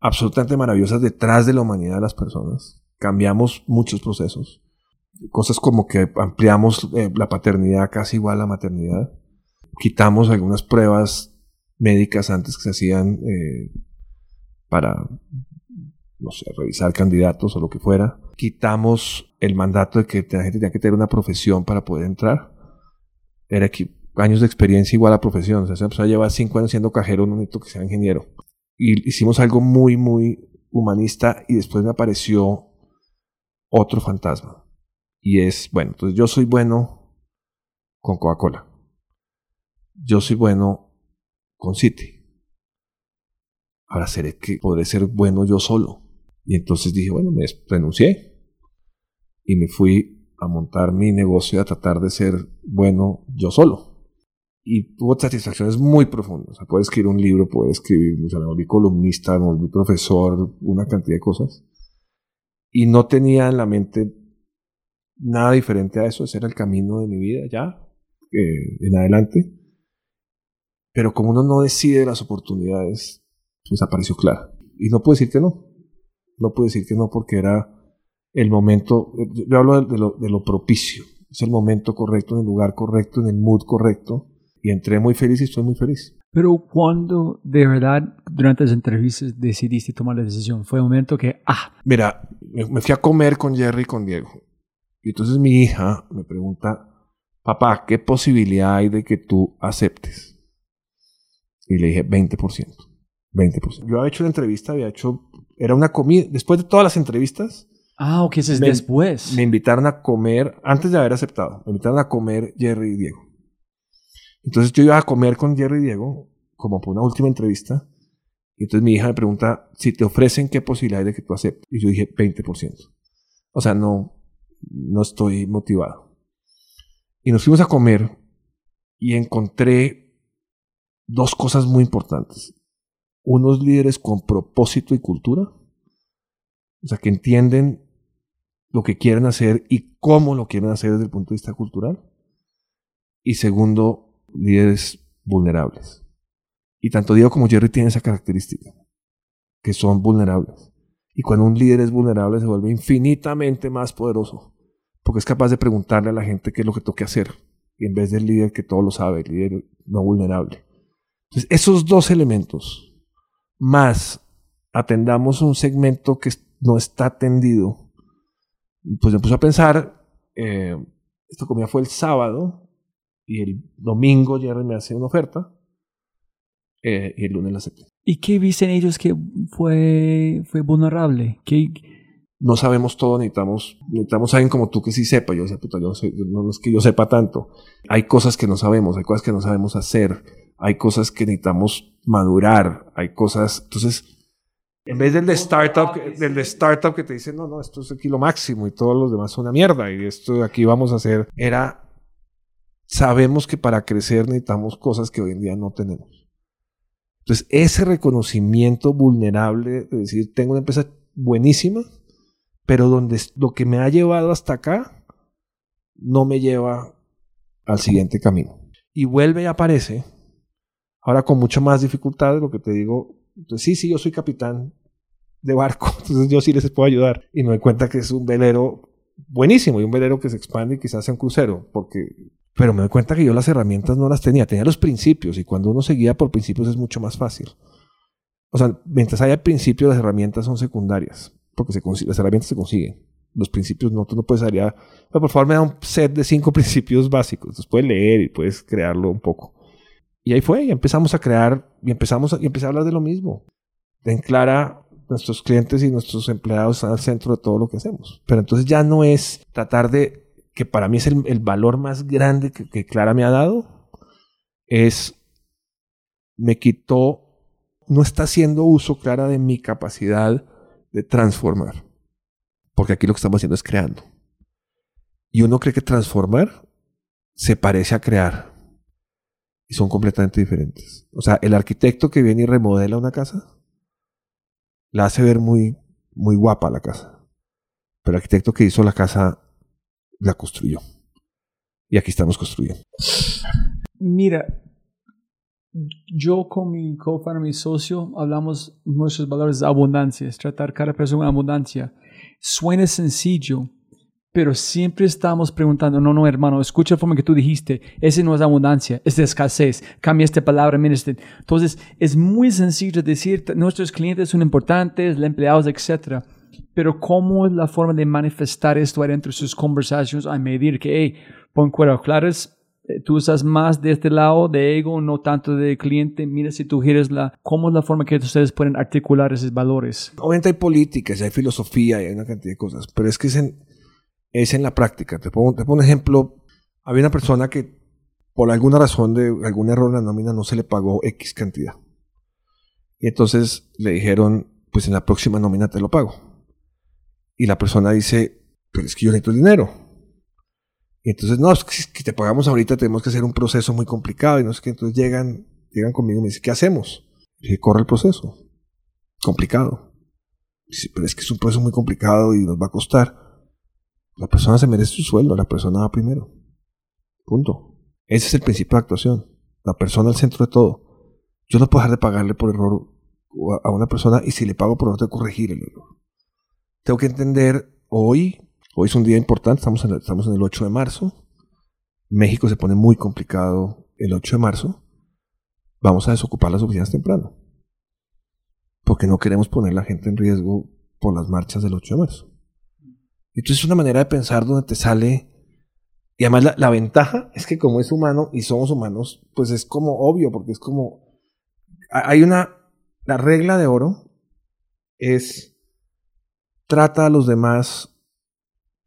absolutamente maravillosas detrás de la humanidad de las personas. Cambiamos muchos procesos. Cosas como que ampliamos eh, la paternidad casi igual a la maternidad. Quitamos algunas pruebas médicas antes que se hacían eh, para, no revisar candidatos o lo que fuera. Quitamos el mandato de que la gente tenía que tener una profesión para poder entrar. Era equi- años de experiencia igual a profesión. O sea, esa persona lleva cinco años siendo cajero, no necesito que sea ingeniero y hicimos algo muy, muy humanista y después me apareció otro fantasma. Y es, bueno, entonces yo soy bueno con Coca-Cola. Yo soy bueno con City. Ahora seré que podré ser bueno yo solo. Y entonces dije, bueno, me renuncié y me fui a montar mi negocio a tratar de ser bueno yo solo y tuvo satisfacciones muy profundas. O sea, escribir un libro, puedo escribir, o sea, me volví columnista, me volví profesor, una cantidad de cosas. Y no tenía en la mente nada diferente a eso, ese era el camino de mi vida ya, eh, en adelante. Pero como uno no decide las oportunidades, pues apareció clara. Y no puedo decir que no. No puedo decir que no porque era el momento, yo yo hablo de lo, de lo propicio, es el momento correcto, en el lugar correcto, en el mood correcto. Y entré muy feliz y estoy muy feliz. Pero cuando de verdad durante las entrevistas decidiste tomar la decisión, fue un momento que, ah, Mira, me me fui a comer con Jerry y con Diego. Y entonces mi hija me pregunta, papá, ¿qué posibilidad hay de que tú aceptes? Y le dije, 20%. 20%. Yo había hecho una entrevista, había hecho, era una comida, después de todas las entrevistas, Ah, ok, eso es Me- después. me invitaron a comer, antes de haber aceptado, me invitaron a comer Jerry y Diego. Entonces yo iba a comer con Jerry y Diego, como por una última entrevista, y entonces mi hija me pregunta, si te ofrecen, ¿qué posibilidad hay de que tú aceptes? Y yo dije, 20%. O sea, no, no estoy motivado. Y nos fuimos a comer y encontré dos cosas muy importantes. Unos líderes con propósito y cultura, o sea, que entienden lo que quieren hacer y cómo lo quieren hacer desde el punto de vista cultural. Y segundo, líderes vulnerables. Y tanto Diego como Jerry tienen esa característica, que son vulnerables. Y cuando un líder es vulnerable se vuelve infinitamente más poderoso, porque es capaz de preguntarle a la gente qué es lo que toque hacer, y en vez del líder que todo lo sabe, el líder no vulnerable. Entonces, esos dos elementos, más atendamos un segmento que no está atendido, pues me puse a pensar, eh, esta comida fue el sábado y el domingo Jerry me hace una oferta eh, y el lunes la acepté. ¿Y qué dicen ellos que fue, fue vulnerable? ¿Qué, No sabemos todo, necesitamos, necesitamos a alguien como tú que sí sepa. Yo decía, puta, yo no, sé, no es que yo sepa tanto. Hay cosas que no sabemos, hay cosas que no sabemos hacer, hay cosas que necesitamos madurar, hay cosas. Entonces, en vez del de startup, del de startup que te dice, no, no, esto es aquí lo máximo y todos los demás son una mierda y esto de aquí vamos a hacer, era, sabemos que para crecer necesitamos cosas que hoy en día no tenemos. Entonces, ese reconocimiento vulnerable de decir, tengo una empresa buenísima, pero donde lo que me ha llevado hasta acá no me lleva al siguiente camino. Y vuelve y aparece, ahora con mucha más dificultad, lo que te digo, entonces, sí, sí, yo soy capitán de barco, entonces yo sí les puedo ayudar. Y me doy cuenta que es un velero buenísimo y un velero que se expande y quizás sea un crucero, porque... Pero me doy cuenta que yo las herramientas no las tenía, tenía los principios y cuando uno se guía por principios es mucho más fácil. O sea, mientras haya principios, las herramientas son secundarias, porque se las herramientas se consiguen. Los principios no, tú no puedes haría, "Oye, por favor me da un set de cinco principios básicos, entonces puedes leer y puedes crearlo un poco. Y ahí fue, y empezamos a crear, y empezamos a, y empecé a hablar de lo mismo. En Clara, nuestros clientes y nuestros empleados están al centro de todo lo que hacemos. Pero entonces ya no es tratar de, que para mí es el, el valor más grande que, que Clara me ha dado, es, me quitó, no está haciendo uso Clara de mi capacidad de transformar. Porque aquí lo que estamos haciendo es creando. Y uno cree que transformar se parece a crear y son completamente diferentes. O sea, el arquitecto que viene y remodela una casa, la hace ver muy, muy guapa la casa. Pero el arquitecto que hizo la casa, la construyó. Y aquí estamos construyendo. Mira, yo con mi co-founder, mi socio, hablamos nuestros valores de abundancia, es tratar cada persona con abundancia. Suena sencillo, pero siempre estamos preguntando, no, no, hermano, escucha la forma que tú dijiste, ese no es abundancia, es de escasez, cambia esta palabra, mira este. Entonces, es muy sencillo decir, nuestros clientes son importantes, los empleados, etc. Pero ¿cómo es la forma de manifestar esto adentro de sus conversaciones a medir que, hey, pon cuero claras, eh, tú estás más de este lado de ego, no tanto de cliente, mira si tú quieres la, ¿cómo es la forma que ustedes pueden articular esos valores? Obviamente hay políticas, hay filosofía hay una cantidad de cosas, pero es que es en, es en la práctica. Te pongo, te pongo un ejemplo. Había una persona que por alguna razón de algún error en la nómina no se le pagó X cantidad. Y entonces le dijeron, pues en la próxima nómina te lo pago. Y la persona dice, pero es que yo necesito el dinero. Y entonces, no, es que te pagamos ahorita tenemos que hacer un proceso muy complicado y no sé qué. Entonces llegan, llegan conmigo y me dicen, ¿qué hacemos? Y dije, corre el proceso. Complicado. Dice, pero es que es un proceso muy complicado y nos va a costar. La persona se merece su sueldo, la persona va primero. Punto. Ese es el principio de actuación. La persona al centro de todo. Yo no puedo dejar de pagarle por error a una persona y si le pago por error tengo que corregir el error. Tengo que entender hoy, hoy es un día importante, estamos en, el, estamos en el 8 de marzo. México se pone muy complicado el 8 de marzo. Vamos a desocupar las oficinas temprano. Porque no queremos poner la gente en riesgo por las marchas del 8 de marzo. Entonces es una manera de pensar donde te sale Y además la, ventaja es que como es humano y somos humanos, pues es como obvio, porque es como... ha- Hay una... La regla de oro es trata a los demás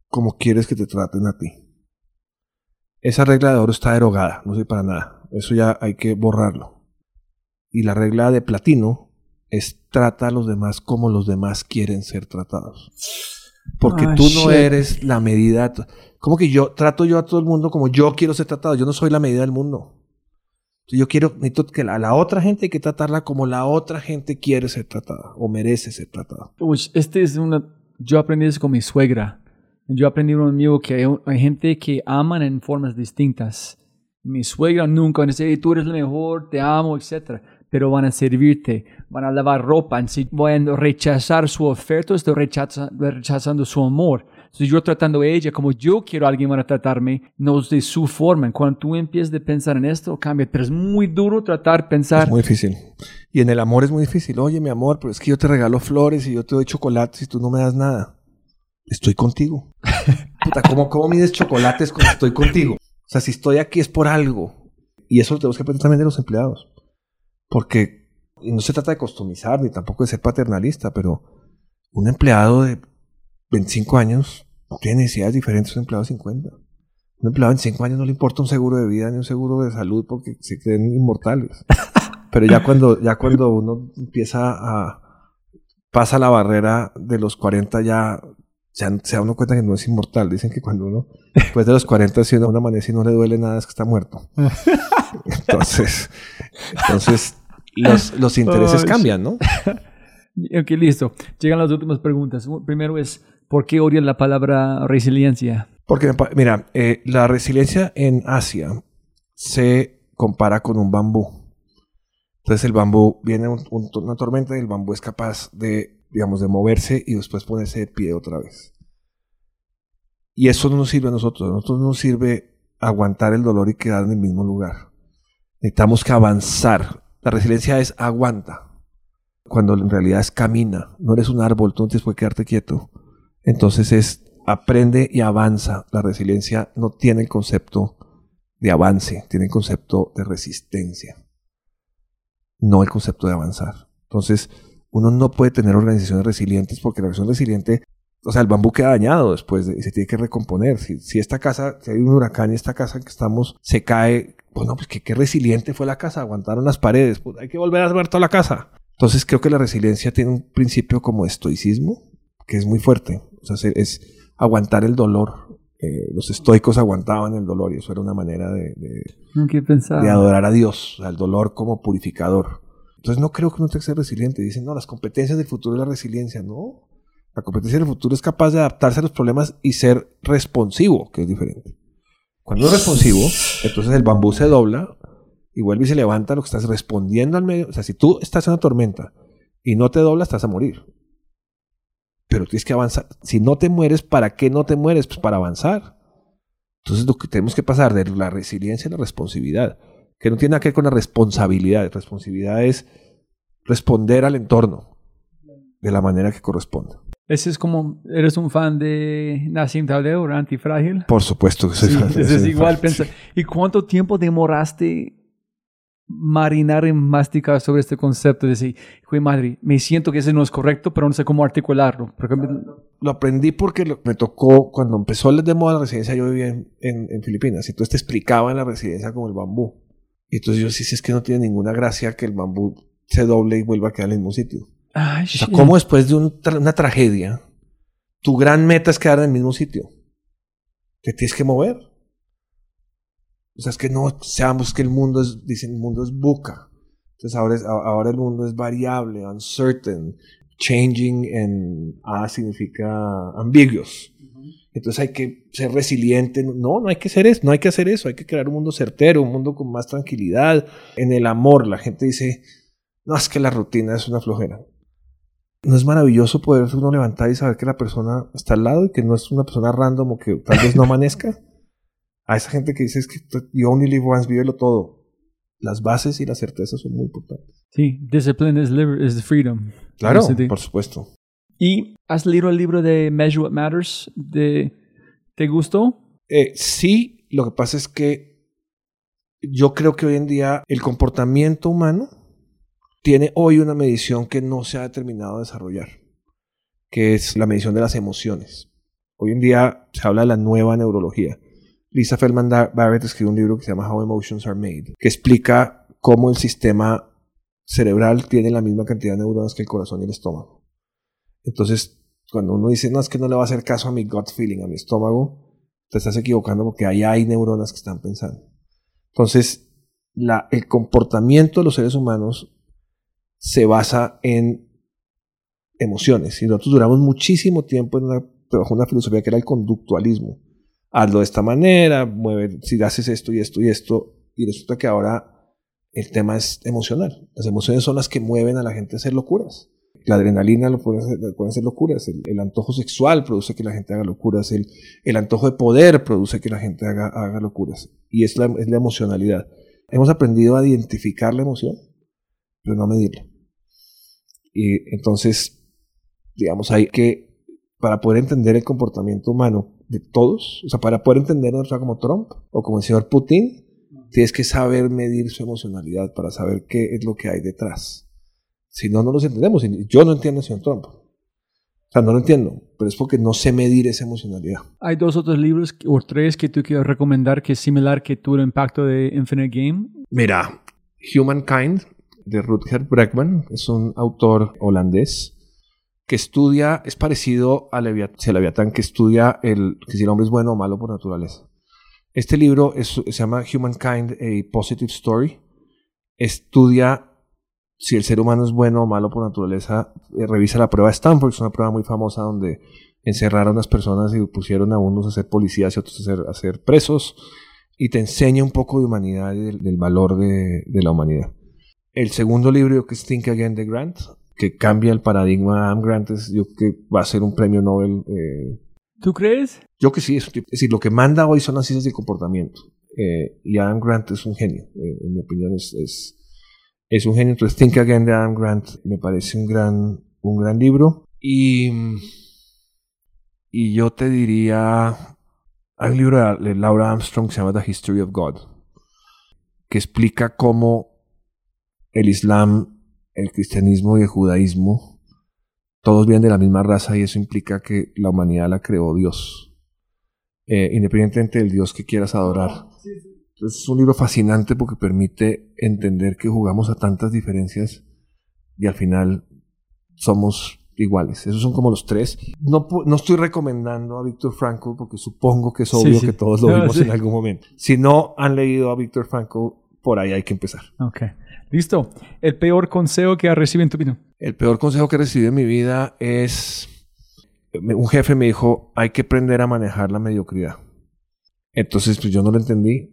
como quieres que te traten a ti. Esa regla de oro está derogada, no sirve para nada. Eso ya hay que borrarlo. Y la regla de platino es trata a los demás como los demás quieren ser tratados. Porque Ah, tú no eres la medida. Como que yo trato yo a todo el mundo como yo quiero ser tratado. Yo no soy la medida del mundo. Yo quiero, necesito que a la otra gente hay que tratarla como la otra gente quiere ser tratada o merece ser tratada. Este es una... Yo aprendí eso con mi suegra. Yo aprendí conmigo que hay, hay gente que aman en formas distintas. Mi suegra nunca decir, "Hey, tú eres el mejor, te amo, etc. Pero van a servirte, van a lavar ropa. En sí, van a rechazar su oferta, estoy rechaza- rechazando su amor. Entonces yo tratando a ella como yo quiero a alguien para tratarme, no de su forma. Cuando tú empiezas a pensar en esto, cambia. Pero es muy duro tratar, pensar. Es muy difícil. Y en el amor es muy difícil. Oye, mi amor, pero es que yo te regalo flores y yo te doy chocolates y tú no me das nada. Estoy contigo. Puta, ¿cómo, cómo mides chocolates cuando estoy contigo? O sea, si estoy aquí es por algo. Y eso lo tenemos que aprender también de los empleados. Porque no se trata de customizar ni tampoco de ser paternalista, pero un empleado de 25 años tiene necesidades diferentes a un empleado de 50. Un empleado de 25 años no le importa un seguro de vida ni un seguro de salud porque se creen inmortales. Pero ya cuando, ya cuando uno empieza a pasa la barrera de los 40 ya, ya se da uno cuenta que no es inmortal. Dicen que cuando uno, después de los 40, si uno amanece y no le duele nada, es que está muerto. Entonces, entonces los, los intereses cambian, ¿no? Ok, listo. Llegan las últimas preguntas. Primero es, ¿por qué odias la palabra resiliencia? Porque, mira, eh, la resiliencia en Asia se compara con un bambú. Entonces el bambú viene un- un- una tormenta y el bambú es capaz de, digamos, de moverse y después ponerse de pie otra vez. Y eso no nos sirve a nosotros. A nosotros no nos sirve aguantar el dolor y quedar en el mismo lugar. Necesitamos que avanzar. La resiliencia es aguanta. Cuando en realidad es camina. No eres un árbol, tú no tienes qué quedarte quieto. Entonces es aprende y avanza. La resiliencia no tiene el concepto de avance, tiene el concepto de resistencia, no el concepto de avanzar. Entonces, uno no puede tener organizaciones resilientes porque la organización resiliente, o sea, el bambú queda dañado después de- y se tiene que recomponer. Si, si esta casa, si hay un huracán y esta casa en que estamos se cae, bueno, pues que qué resiliente fue la casa, aguantaron las paredes, pues hay que volver a armar toda la casa. Entonces, creo que la resiliencia tiene un principio como estoicismo, que es muy fuerte. O sea, se- es aguantar el dolor. Eh, los estoicos aguantaban el dolor y eso era una manera de, No de adorar a Dios, al dolor como purificador. Entonces no creo que uno tenga que ser resiliente. Dicen, no, las competencias del futuro es la resiliencia. No, la competencia del futuro es capaz de adaptarse a los problemas y ser responsivo, que es diferente. Cuando es responsivo, entonces el bambú se dobla y vuelve y se levanta lo que estás respondiendo al medio. O sea, si tú estás en una tormenta y no te doblas, estás a morir. Pero tienes que avanzar. Si no te mueres, ¿para qué no te mueres? Pues para avanzar. Entonces lo que tenemos que pasar de la resiliencia a la responsabilidad, que no tiene nada que ver con la responsabilidad. Responsabilidad es responder al entorno de la manera que corresponde. Ese es como, ¿eres un fan de Nassim Taleb, Antifrágil? Por supuesto que soy Sí, fan de ese es igual. fan, pensa- sí. ¿Y cuánto tiempo demoraste marinar y masticar sobre este concepto? De decir, güey, madre, me siento que ese no es correcto, pero no sé cómo articularlo. Por ejemplo, Lo aprendí porque lo- me tocó, cuando empezó el de moda la residencia, yo vivía en, en- en Filipinas, y entonces te explicaban la residencia como el bambú. Y entonces yo sí, sí, es que no tiene ninguna gracia que el bambú se doble y vuelva a quedar en el mismo sitio. Ay, O sea. ¿cómo después de un tra- una tragedia, tu gran meta es quedar en el mismo sitio? Te tienes que mover. O sea, es que no seamos que el mundo es, dicen, el mundo es buca. Entonces ahora, es- ahora el mundo es variable, uncertain, changing en A significa ambiguous. Entonces hay que ser resiliente. No, no hay que ser eso, no hay que hacer eso. Hay que crear un mundo certero, un mundo con más tranquilidad. En el amor, la gente dice, no, es que la rutina es una flojera. ¿No es maravilloso poder uno levantar y saber que la persona está al lado y que no es una persona random o que tal vez no amanezca? A esa gente que dice es que you only live once, vívelo todo. Las bases y las certezas son muy importantes. Sí, discipline is, liber- is freedom. Claro, por supuesto. ¿Y has leído el libro de Measure What Matters? De, ¿Te gustó? Eh, sí Lo que pasa es que yo creo que hoy en día el comportamiento humano tiene hoy una medición que no se ha terminado de desarrollar, que es la medición de las emociones. Hoy en día se habla de la nueva neurología. Lisa Feldman Barrett escribió un libro que se llama How Emotions Are Made, que explica cómo el sistema cerebral tiene la misma cantidad de neuronas que el corazón y el estómago. Entonces, cuando uno dice, no, es que no le va a hacer caso a mi gut feeling, a mi estómago, te estás equivocando porque ahí hay neuronas que están pensando. Entonces, la, el comportamiento de los seres humanos se basa en emociones. Y nosotros duramos muchísimo tiempo en una, bajo una filosofía que era el conductualismo. Hazlo de esta manera, mueve, si haces esto y esto y esto, y resulta que ahora el tema es emocional. Las emociones son las que mueven a la gente a hacer locuras. La adrenalina lo puede hacer, pueden hacer locuras. El, antojo sexual produce que la gente haga locuras. El, el antojo de poder produce que la gente haga, haga locuras. Y es la, es la emocionalidad. Hemos aprendido a identificar la emoción, pero no a medirla. Y entonces, digamos, hay que, para poder entender el comportamiento humano de todos, o sea, para poder entender a como Trump o como el señor Putin, tienes que saber medir su emocionalidad para saber qué es lo que hay detrás. Si no, no los entendemos. Yo no entiendo al señor Trump. O sea, no lo entiendo, pero es porque no sé medir esa emocionalidad. Hay dos otros libros o tres que tú quieres recomendar que es similar que tuvo el impacto de Infinite Game. Mira, Humankind de Rutger Bregman es un autor holandés que estudia, es parecido a Leviatán, que estudia el, que si el hombre es bueno o malo por naturaleza. Este libro se llama Humankind, a Positive Story. Estudia si el ser humano es bueno o malo por naturaleza. Eh, revisa la prueba de Stanford, es una prueba muy famosa donde encerraron a las personas y pusieron a unos a ser policías y otros a ser, presos. Y te enseña un poco de humanidad y del, valor de, la humanidad. El segundo libro, que es Think Again de Grant, que cambia el paradigma de Adam Grant, es, yo que va a ser un premio Nobel eh, ¿Tú crees? Yo que sí, es, decir, lo que manda hoy son las ciencias de comportamiento. Eh, y Adam Grant es un genio, eh, en mi opinión es, es, un genio. Entonces, Think Again de Adam Grant me parece un gran, un gran libro. Y, y yo te diría, hay un libro de Laura Armstrong que se llama The History of God, que explica cómo el Islam, el cristianismo y el judaísmo todos vienen de la misma raza y eso implica que la humanidad la creó Dios, eh, independientemente del Dios que quieras adorar. es un libro fascinante porque permite entender que jugamos a tantas diferencias y al final somos iguales. Esos son como los tres. No, no estoy recomendando a Víctor Frankl porque supongo que es obvio que todos lo vimos en algún momento. Si no han leído a Víctor Frankl, por ahí hay que empezar. Ok. Listo. El peor consejo que has recibido en tu vida. El peor consejo que he recibido en mi vida es... Un jefe me dijo, hay que aprender a manejar la mediocridad. Entonces, pues yo no lo entendí.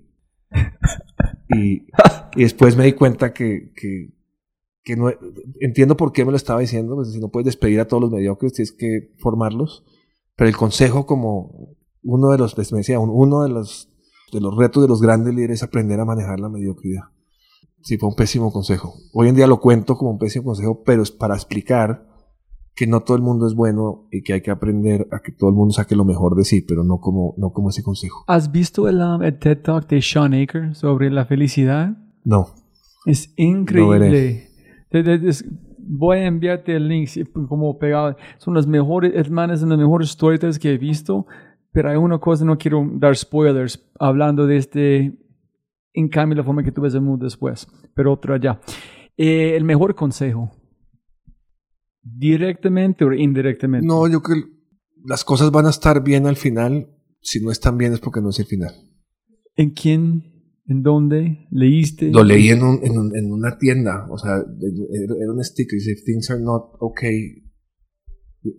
Y, después me di cuenta que, que, no... Entiendo por qué me lo estaba diciendo. Pues si no puedes despedir a todos los mediocres, tienes que formarlos. Pero el consejo como uno de los... Me decía, uno de los, de los retos de los grandes líderes es aprender a manejar la mediocridad. Sí, fue un pésimo consejo. Hoy en día lo cuento como un pésimo consejo, pero es para explicar que no todo el mundo es bueno y que hay que aprender a que todo el mundo saque lo mejor de sí, pero no como, no como ese consejo. ¿Has visto el, um, TED Talk de Sean Aker sobre la felicidad? No. Es increíble. voy a enviarte el link como pegado. Son los mejores hermanos, son los mejores stories que he visto. Pero hay una cosa, no quiero dar spoilers, hablando de este en cambio la forma que tú ves el mundo después, pero otro allá. Eh, el mejor consejo, directamente o indirectamente. No, yo creo que las cosas van a estar bien al final. Si no están bien es porque no es el final. ¿En quién? ¿En dónde? ¿Leíste? Lo leí en, un, en, una tienda. O sea, era un sticker. Dice, things are not okay.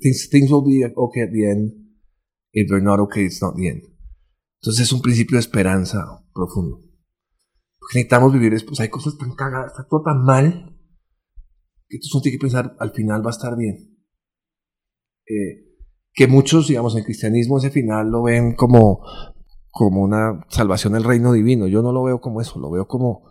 Things, things will be okay at the end. If they're not okay, it's not the end. Entonces es un principio de esperanza profundo necesitamos vivir es, pues hay cosas tan cagadas, está todo tan mal, que tú solo tienes que pensar, al final va a estar bien. Eh, que muchos, digamos, en cristianismo ese final lo ven como, como una salvación del reino divino. Yo no lo veo como eso, lo veo como,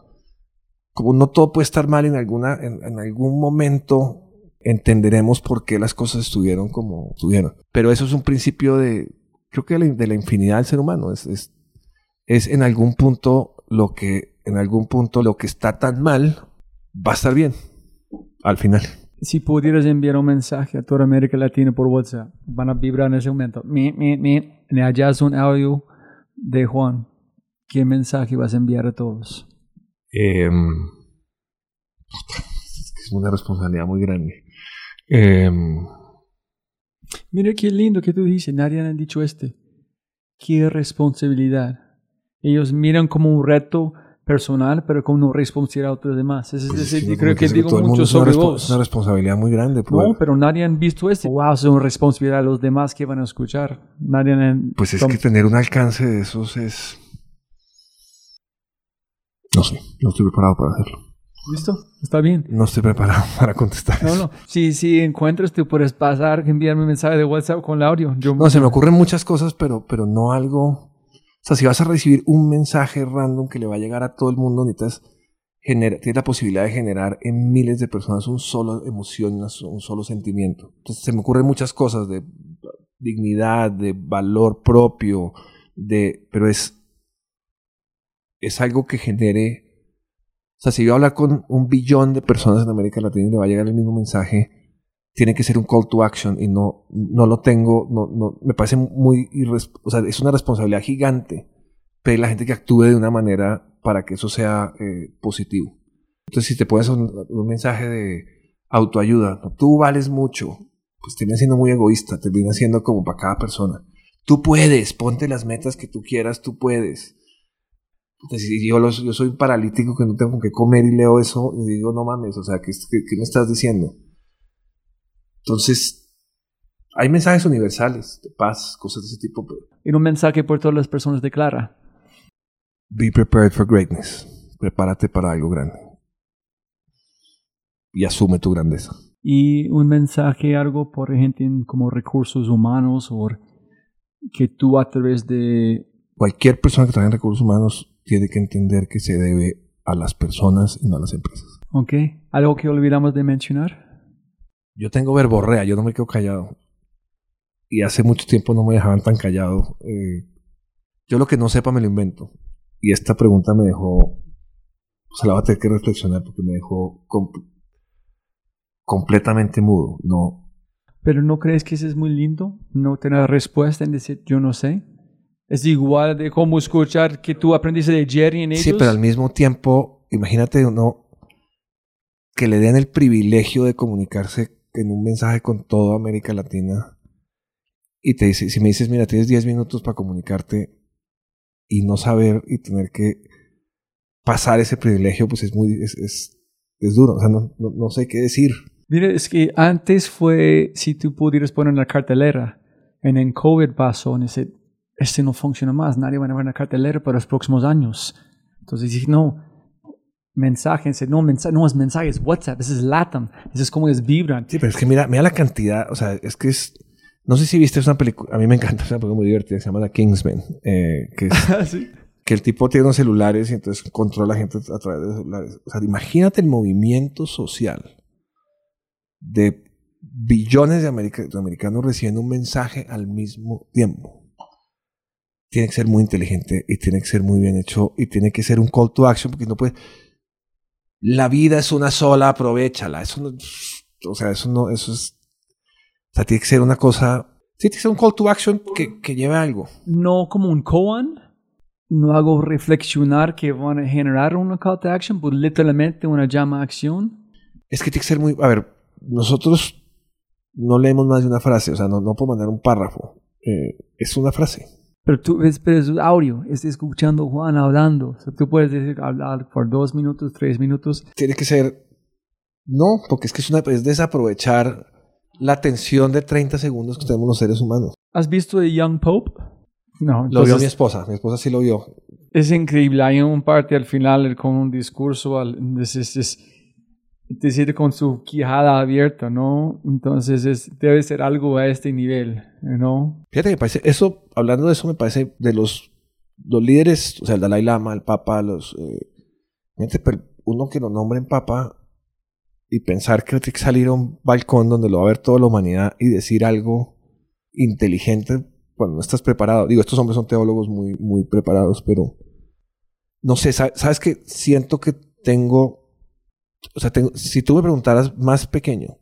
como no todo puede estar mal en, alguna, en, algún momento entenderemos por qué las cosas estuvieron como estuvieron. Pero eso es un principio de, creo que de la, infinidad del ser humano. Es es en algún punto lo que, en algún punto lo que está tan mal va a estar bien al final. Si pudieras enviar un mensaje a toda América Latina por WhatsApp, van a vibrar en ese momento. Mi, mi, mi. Y allá es un audio de Juan. ¿Qué mensaje vas a enviar a todos? Em, es una responsabilidad muy grande. Em, Mira qué lindo que tú dices. Nadie ha dicho este. Qué responsabilidad. Ellos miran como un reto personal, pero como una responsabilidad a otros demás. Es pues sí, creo que digo todo mucho sobre vos. Es una responsabilidad muy grande. pues. No, pero nadie han visto este. Wow, es una responsabilidad a los demás que van a escuchar. Nadie han... Pues es tom- que tener un alcance de esos es... No sé, no estoy preparado para hacerlo. ¿Listo? Está bien. No estoy preparado para contestar No, eso. no. Si, si encuentras, tú puedes pasar, enviarme un mensaje de WhatsApp con el audio. Yo, No, se me ocurren muchas cosas, pero, pero no algo... O sea, si vas a recibir un mensaje random que le va a llegar a todo el mundo, necesitas genera- tienes la posibilidad de generar en miles de personas un solo emoción, un solo sentimiento. Entonces se me ocurren muchas cosas de dignidad, de valor propio, de, pero es, es algo que genere... O sea, si yo hablar con un billón de personas en América Latina y le va a llegar el mismo mensaje, tiene que ser un call to action y no, no lo tengo, no, no, me parece muy, o sea, es una responsabilidad gigante pedir a la gente que actúe de una manera para que eso sea eh, positivo. Entonces, si te pones un, mensaje de autoayuda, tú vales mucho, pues termina siendo muy egoísta, termina siendo como para cada persona. Tú puedes, ponte las metas que tú quieras, tú puedes. Entonces, yo, los- yo soy un paralítico que no tengo con qué comer y leo eso y digo, no mames, o sea, ¿qué, qué, qué me estás diciendo? Entonces, hay mensajes universales de paz, cosas de ese tipo, Y un mensaje por todas las personas de Clara. be prepared for greatness. Prepárate para algo grande. Y asume tu grandeza. Y un mensaje, algo por gente en como recursos humanos o que tú a través de... Cualquier persona que trabaje en recursos humanos tiene que entender que se debe a las personas y no a las empresas. ¿Ok? Algo que olvidamos de mencionar. Yo tengo verborrea, yo no me quedo callado. Y hace mucho tiempo no me dejaban tan callado. Eh, yo lo que no sepa me lo invento. Y esta pregunta me dejó, o sea, la voy a tener que reflexionar porque me dejó com- completamente mudo. No, Pero ¿no crees que eso es muy lindo? No tener respuesta en decir yo no sé. Es igual de como escuchar que tú aprendiste de Jerry en ellos. Sí, pero al mismo tiempo, imagínate uno que le den el privilegio de comunicarse en un mensaje con toda América Latina y te dice, si me dices, mira, tienes 10 minutos para comunicarte y no saber y tener que pasar ese privilegio, pues es muy, es, es, es duro, o sea, no, no, no sé qué decir. Mira, es que antes fue si tú pudieras poner en la cartelera. En el COVID pasó, en ese, este no funciona más, nadie va a ver la cartelera para los próximos años. Entonces no, mensaje, dice, no, mensaje, no es mensaje, es WhatsApp, ese es LATAM, ese es como es vibran. Sí, pero es que mira, mira la cantidad, o sea, es que es, no sé si viste una película, a mí me encanta, es una película muy divertida, se llama The Kingsman, eh, que es Sí. que el tipo tiene unos celulares y entonces controla a la gente a través de los celulares. O sea, imagínate el movimiento social de billones de, america- de americanos recibiendo un mensaje al mismo tiempo. Tiene que ser muy inteligente y tiene que ser muy bien hecho y tiene que ser un call to action porque no puede... La vida es una sola, aprovechala. Eso no, o sea, eso no, eso es... O sea, tiene que ser una cosa... Sí, tiene que ser un call to action que, que lleve a algo. No como un koan, no hago reflexionar que van a generar una call to action, pues literalmente una llama a acción. Es que tiene que ser muy... A ver, nosotros no leemos más de una frase, o sea, no, no puedo mandar un párrafo. Eh, es una frase. Pero tú ves, pero es audio, estás escuchando a Juan hablando. O sea, tú puedes decir, hablar por dos minutos, tres minutos. Tiene que ser... No, porque es que es, una, es desaprovechar la atención de 30 segundos que tenemos los seres humanos. ¿Has visto The Young Pope? No, Lo vio entonces mi esposa, mi esposa sí lo vio. es increíble. Hay un parte al final con un discurso, al, es, es, es- decir con su quijada abierta, ¿no? Entonces es, debe ser algo a este nivel, ¿no? Fíjate que parece, eso, hablando de eso, me parece de los, los líderes, o sea, el Dalai Lama, el Papa, los... eh, uno que lo nombren Papa y pensar que tiene que salir a un balcón donde lo va a ver toda la humanidad y decir algo inteligente, cuando no estás preparado. Digo, estos hombres son teólogos muy, muy preparados, pero no sé, sa- sabes que siento que tengo, o sea, tengo, si tú me preguntaras más pequeño,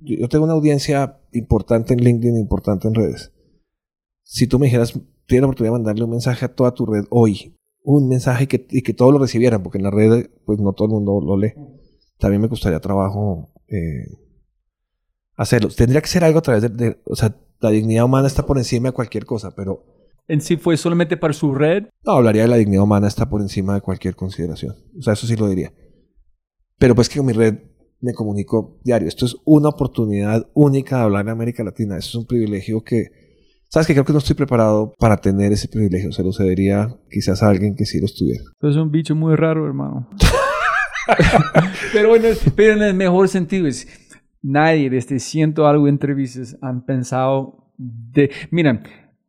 yo, yo tengo una audiencia importante en LinkedIn, importante en redes. Si tú me dijeras, tienes la oportunidad de mandarle un mensaje a toda tu red hoy, un mensaje que, y que todos lo recibieran, porque en la red, pues no todo el mundo lo lee. También me costaría trabajo eh, hacerlo. Tendría que ser algo a través de, de- o sea, la dignidad humana está por encima de cualquier cosa, pero En sí fue solamente para su red. no, hablaría de la dignidad humana está por encima de cualquier consideración. O sea, eso sí lo diría. Pero pues que con mi red me comunico diario. Esto es una oportunidad única de hablar en América Latina. Eso es un privilegio que, sabes que creo que no estoy preparado para tener ese privilegio. Se lo cedería quizás a alguien que sí lo estuviera. Tú eres un bicho muy raro, hermano. pero, bueno, pero en el mejor sentido es, nadie desde ciento algo entrevistas han pensado de... Mira,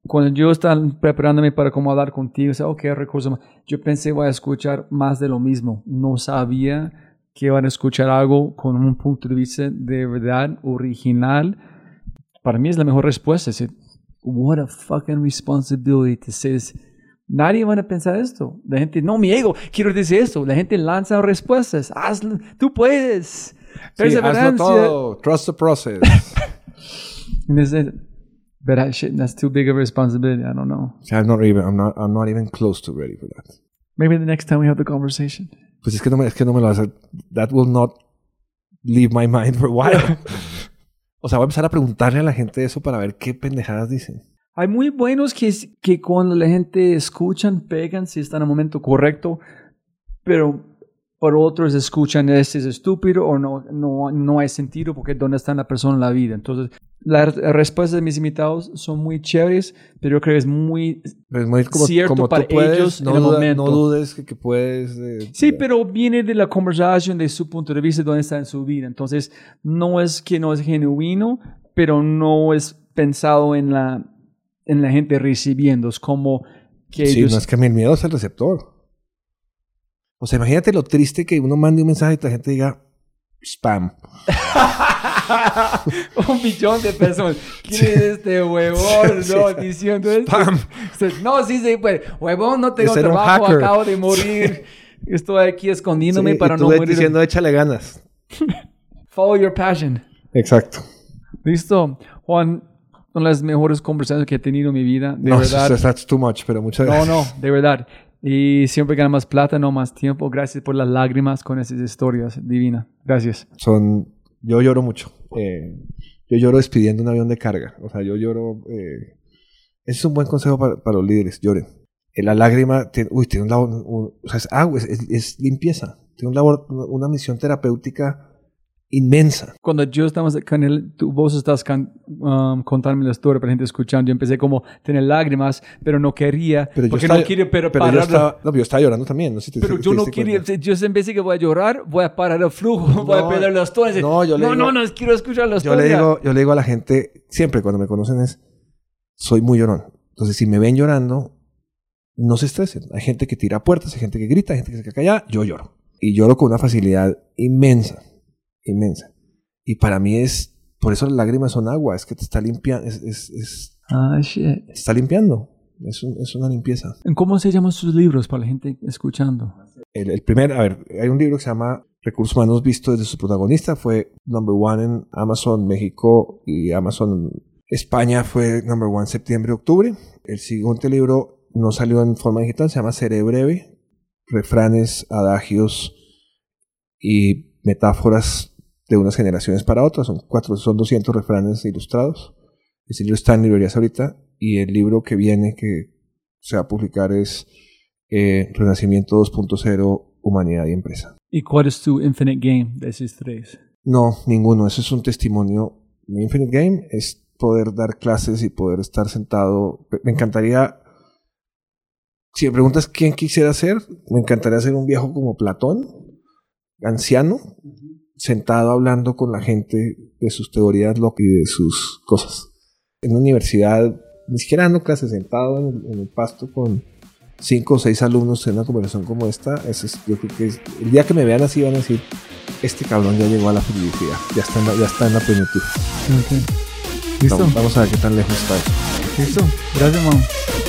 cuando yo estaba preparándome para cómo hablar contigo, o sea, ok, recursos, yo pensé voy a escuchar más de lo mismo. No sabía que iban a escuchar algo con un punto de vista de verdad original. Para mí es la mejor respuesta. Es, what a fucking responsibility to say this. Nadie va a pensar esto. La gente, no, mi ego, quiero decir esto. La gente lanza respuestas. Hazlo, tú puedes. Sí, hazlo Perseverancia. todo. Trust the process. But that shit, that's too big of a responsibility. I don't know. I'm not even, I'm not, I'm not even close to ready for that. Maybe the next time we have the conversation. Pues es que no me, es que no me lo vas a... That will not leave my mind for a while. o sea, voy a empezar a preguntarle a la gente eso para ver qué pendejadas dicen. Hay muy buenos que, que cuando la gente escuchan, pegan si están en el momento correcto, pero por otros escuchan este es estúpido o no, no, no hay sentido porque dónde está la persona en la vida. Entonces, las respuestas de mis invitados son muy chéveres, pero yo creo que es muy... Pero es muy como, Cierto como para puedes, ellos no, en el duda- momento. no dudes que, que puedes... eh, Sí, pero viene de la conversación, de su punto de vista, dónde está en su vida. Entonces, no es que no es genuino, pero no es pensado en la, en la gente recibiendo. Es como que Sí, ellos... no es que mi miedo es el receptor. O sea, imagínate lo triste que uno mande un mensaje y la gente diga spam. un millón de personas. ¿Quién es este huevón? Sí, no, sí. diciendo esto. Spam. No, sí, sí, pues, huevón, no tengo trabajo, acabo de morir. Estoy aquí escondiéndome para y tú no morir. diciendo échale ganas. Follow your passion. Exacto. Listo. Juan, son las mejores conversaciones que he tenido en mi vida. De no, verdad. that's too much, pero muchas No, gracias. no, de verdad. Y siempre gana más plata, no más tiempo. Gracias por las lágrimas con esas historias. Divina. Gracias. Son... Yo lloro mucho. Eh, yo lloro despidiendo un avión de carga. O sea, yo lloro... eh, ese es un buen consejo para, los líderes. Lloren. Eh, la lágrima... Tiene, uy, tiene un labor... o sea, es agua, es, es- es limpieza. Tiene un labor, una misión terapéutica inmensa. Cuando yo estaba con él, tú, vos estás can- um, contándome la historia para gente escuchando. Yo empecé como a tener lágrimas, pero no quería. Pero yo porque estaba- no quería pero, pero yo parar. estaba, no, yo estaba llorando también. No sé si te- pero te yo no diste quería. Yo empecé que voy a llorar, voy a parar el flujo, voy a No, perder la historia. no, yo le no, digo- no, no, quiero escuchar la Yo le, digo, yo le digo a la gente, siempre cuando me conocen es, soy muy llorón. Entonces, si me ven llorando, no se estresen. Hay gente que tira puertas, hay gente que grita, hay gente que se queda callada, yo lloro. Y lloro con una facilidad inmensa, inmensa. Y para mí es, por eso las lágrimas son agua, es que te está limpiando, es, es- es- Ah, shit. te está limpiando. Es, un- es una limpieza. ¿Cómo se llaman sus libros para la gente escuchando? El, el primer, a ver, hay un libro que se llama Recursos Humanos Visto desde su protagonista. Fue number one en Amazon México y Amazon España fue number one septiembre, octubre. El siguiente libro no salió en forma digital, se llama Seré Breve. Refranes, adagios y metáforas de unas generaciones para otras. Son cuatro, son 200 refranes ilustrados. Ese libro está en librerías ahorita y el libro que viene que se va a publicar es eh, Renacimiento 2.0, Humanidad y Empresa. ¿Y cuál es tu Infinite Game de esos tres? No, ninguno. Ese es un testimonio. Mi Infinite Game es poder dar clases y poder estar sentado. Me encantaría. Si me preguntas quién quisiera ser, me encantaría ser un viejo como Platón, anciano, sentado hablando con la gente de sus teorías locas y de sus cosas. En una universidad, ni siquiera dando clases, sentado en el, en el pasto con cinco o seis alumnos en una conversación como esta, ese es- yo creo que es- el día que me vean así van a decir, este cabrón ya llegó a la felicidad, ya está en la, ya está en la plenitud. Listo. Vamos, vamos a ver qué tan lejos está eso. Listo. Gracias, man.